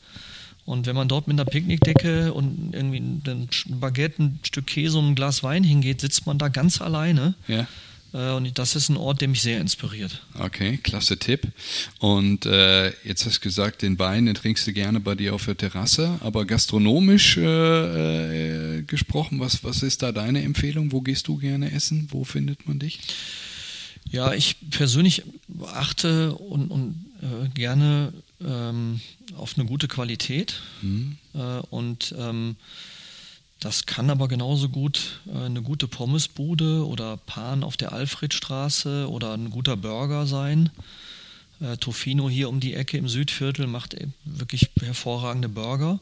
Und wenn man dort mit einer Picknickdecke und irgendwie ein Baguette, ein Stück Käse und ein Glas Wein hingeht, sitzt man da ganz alleine. Ja. Äh, und das ist ein Ort, der mich sehr inspiriert. Okay, klasse Tipp. Und äh, jetzt hast du gesagt, den Wein, den trinkst du gerne bei dir auf der Terrasse. Aber gastronomisch äh, äh, gesprochen, was, was ist da deine Empfehlung? Wo gehst du gerne essen? Wo findet man dich? Ja, ich persönlich achte und, und äh, gerne ähm, auf eine gute Qualität mhm. äh, und ähm, das kann aber genauso gut äh, eine gute Pommesbude oder Pan auf der Alfredstraße oder ein guter Burger sein. Äh, Tofino hier um die Ecke im Südviertel macht wirklich hervorragende Burger.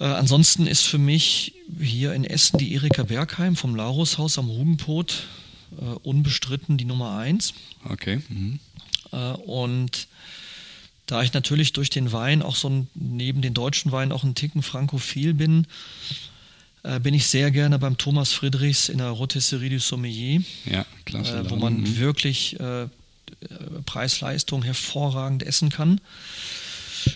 Äh, ansonsten ist für mich hier in Essen die Erika Bergheim vom Larushaus am Hugenpot äh, unbestritten die Nummer eins. Okay. Mhm. Äh, und da ich natürlich durch den Wein auch so ein, neben den deutschen Weinen auch ein Ticken frankophil bin, äh, bin ich sehr gerne beim Thomas Friedrichs in der Rotisserie du Sommelier. Ja, klasse. Äh, wo man mhm. wirklich äh, Preis-Leistung hervorragend essen kann.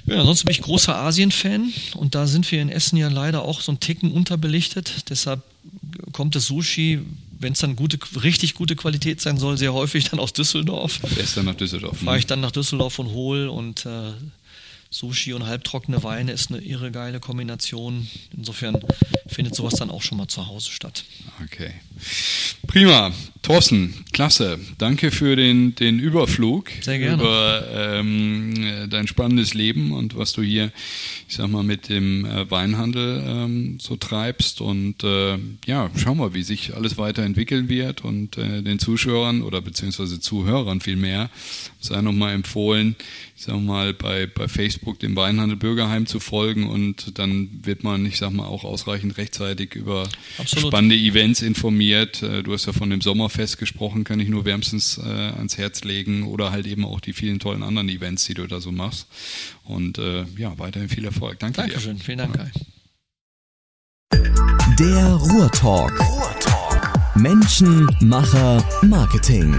Ja, ansonsten bin ich großer Asien-Fan und da sind wir in Essen ja leider auch so ein Ticken unterbelichtet. Deshalb kommt das Sushi wenn es dann gute, richtig gute Qualität sein soll, sehr häufig dann aus Düsseldorf. Fährst dann nach Düsseldorf. Fahre ich dann nach Düsseldorf und hol und äh, Sushi und halbtrockene Weine ist eine irre geile Kombination. Insofern findet sowas dann auch schon mal zu Hause statt. Okay. Prima. Thorsten, klasse. Danke für den, den Überflug Sehr gerne. über ähm, dein spannendes Leben und was du hier, ich sag mal, mit dem äh, Weinhandel ähm, so treibst. Und äh, ja, schauen wir, wie sich alles weiterentwickeln wird und äh, den Zuschauern oder beziehungsweise Zuhörern vielmehr sei nochmal empfohlen, ich sag mal, bei, bei Facebook dem Weinhandel Bürgerheim zu folgen und dann wird man, ich sag mal, auch ausreichend rechtzeitig über Absolut. spannende Events informiert funktioniert. Äh, du hast ja von dem Sommerfest gesprochen, kann ich nur wärmstens äh, ans Herz legen oder halt eben auch die vielen tollen anderen Events, die du da so machst. Und äh, ja, weiterhin viel Erfolg. Danke Dankeschön, dir. vielen Dank. Ja. Der Ruhrtalk. Ruhrtalk. Menschen, Macher, Marketing.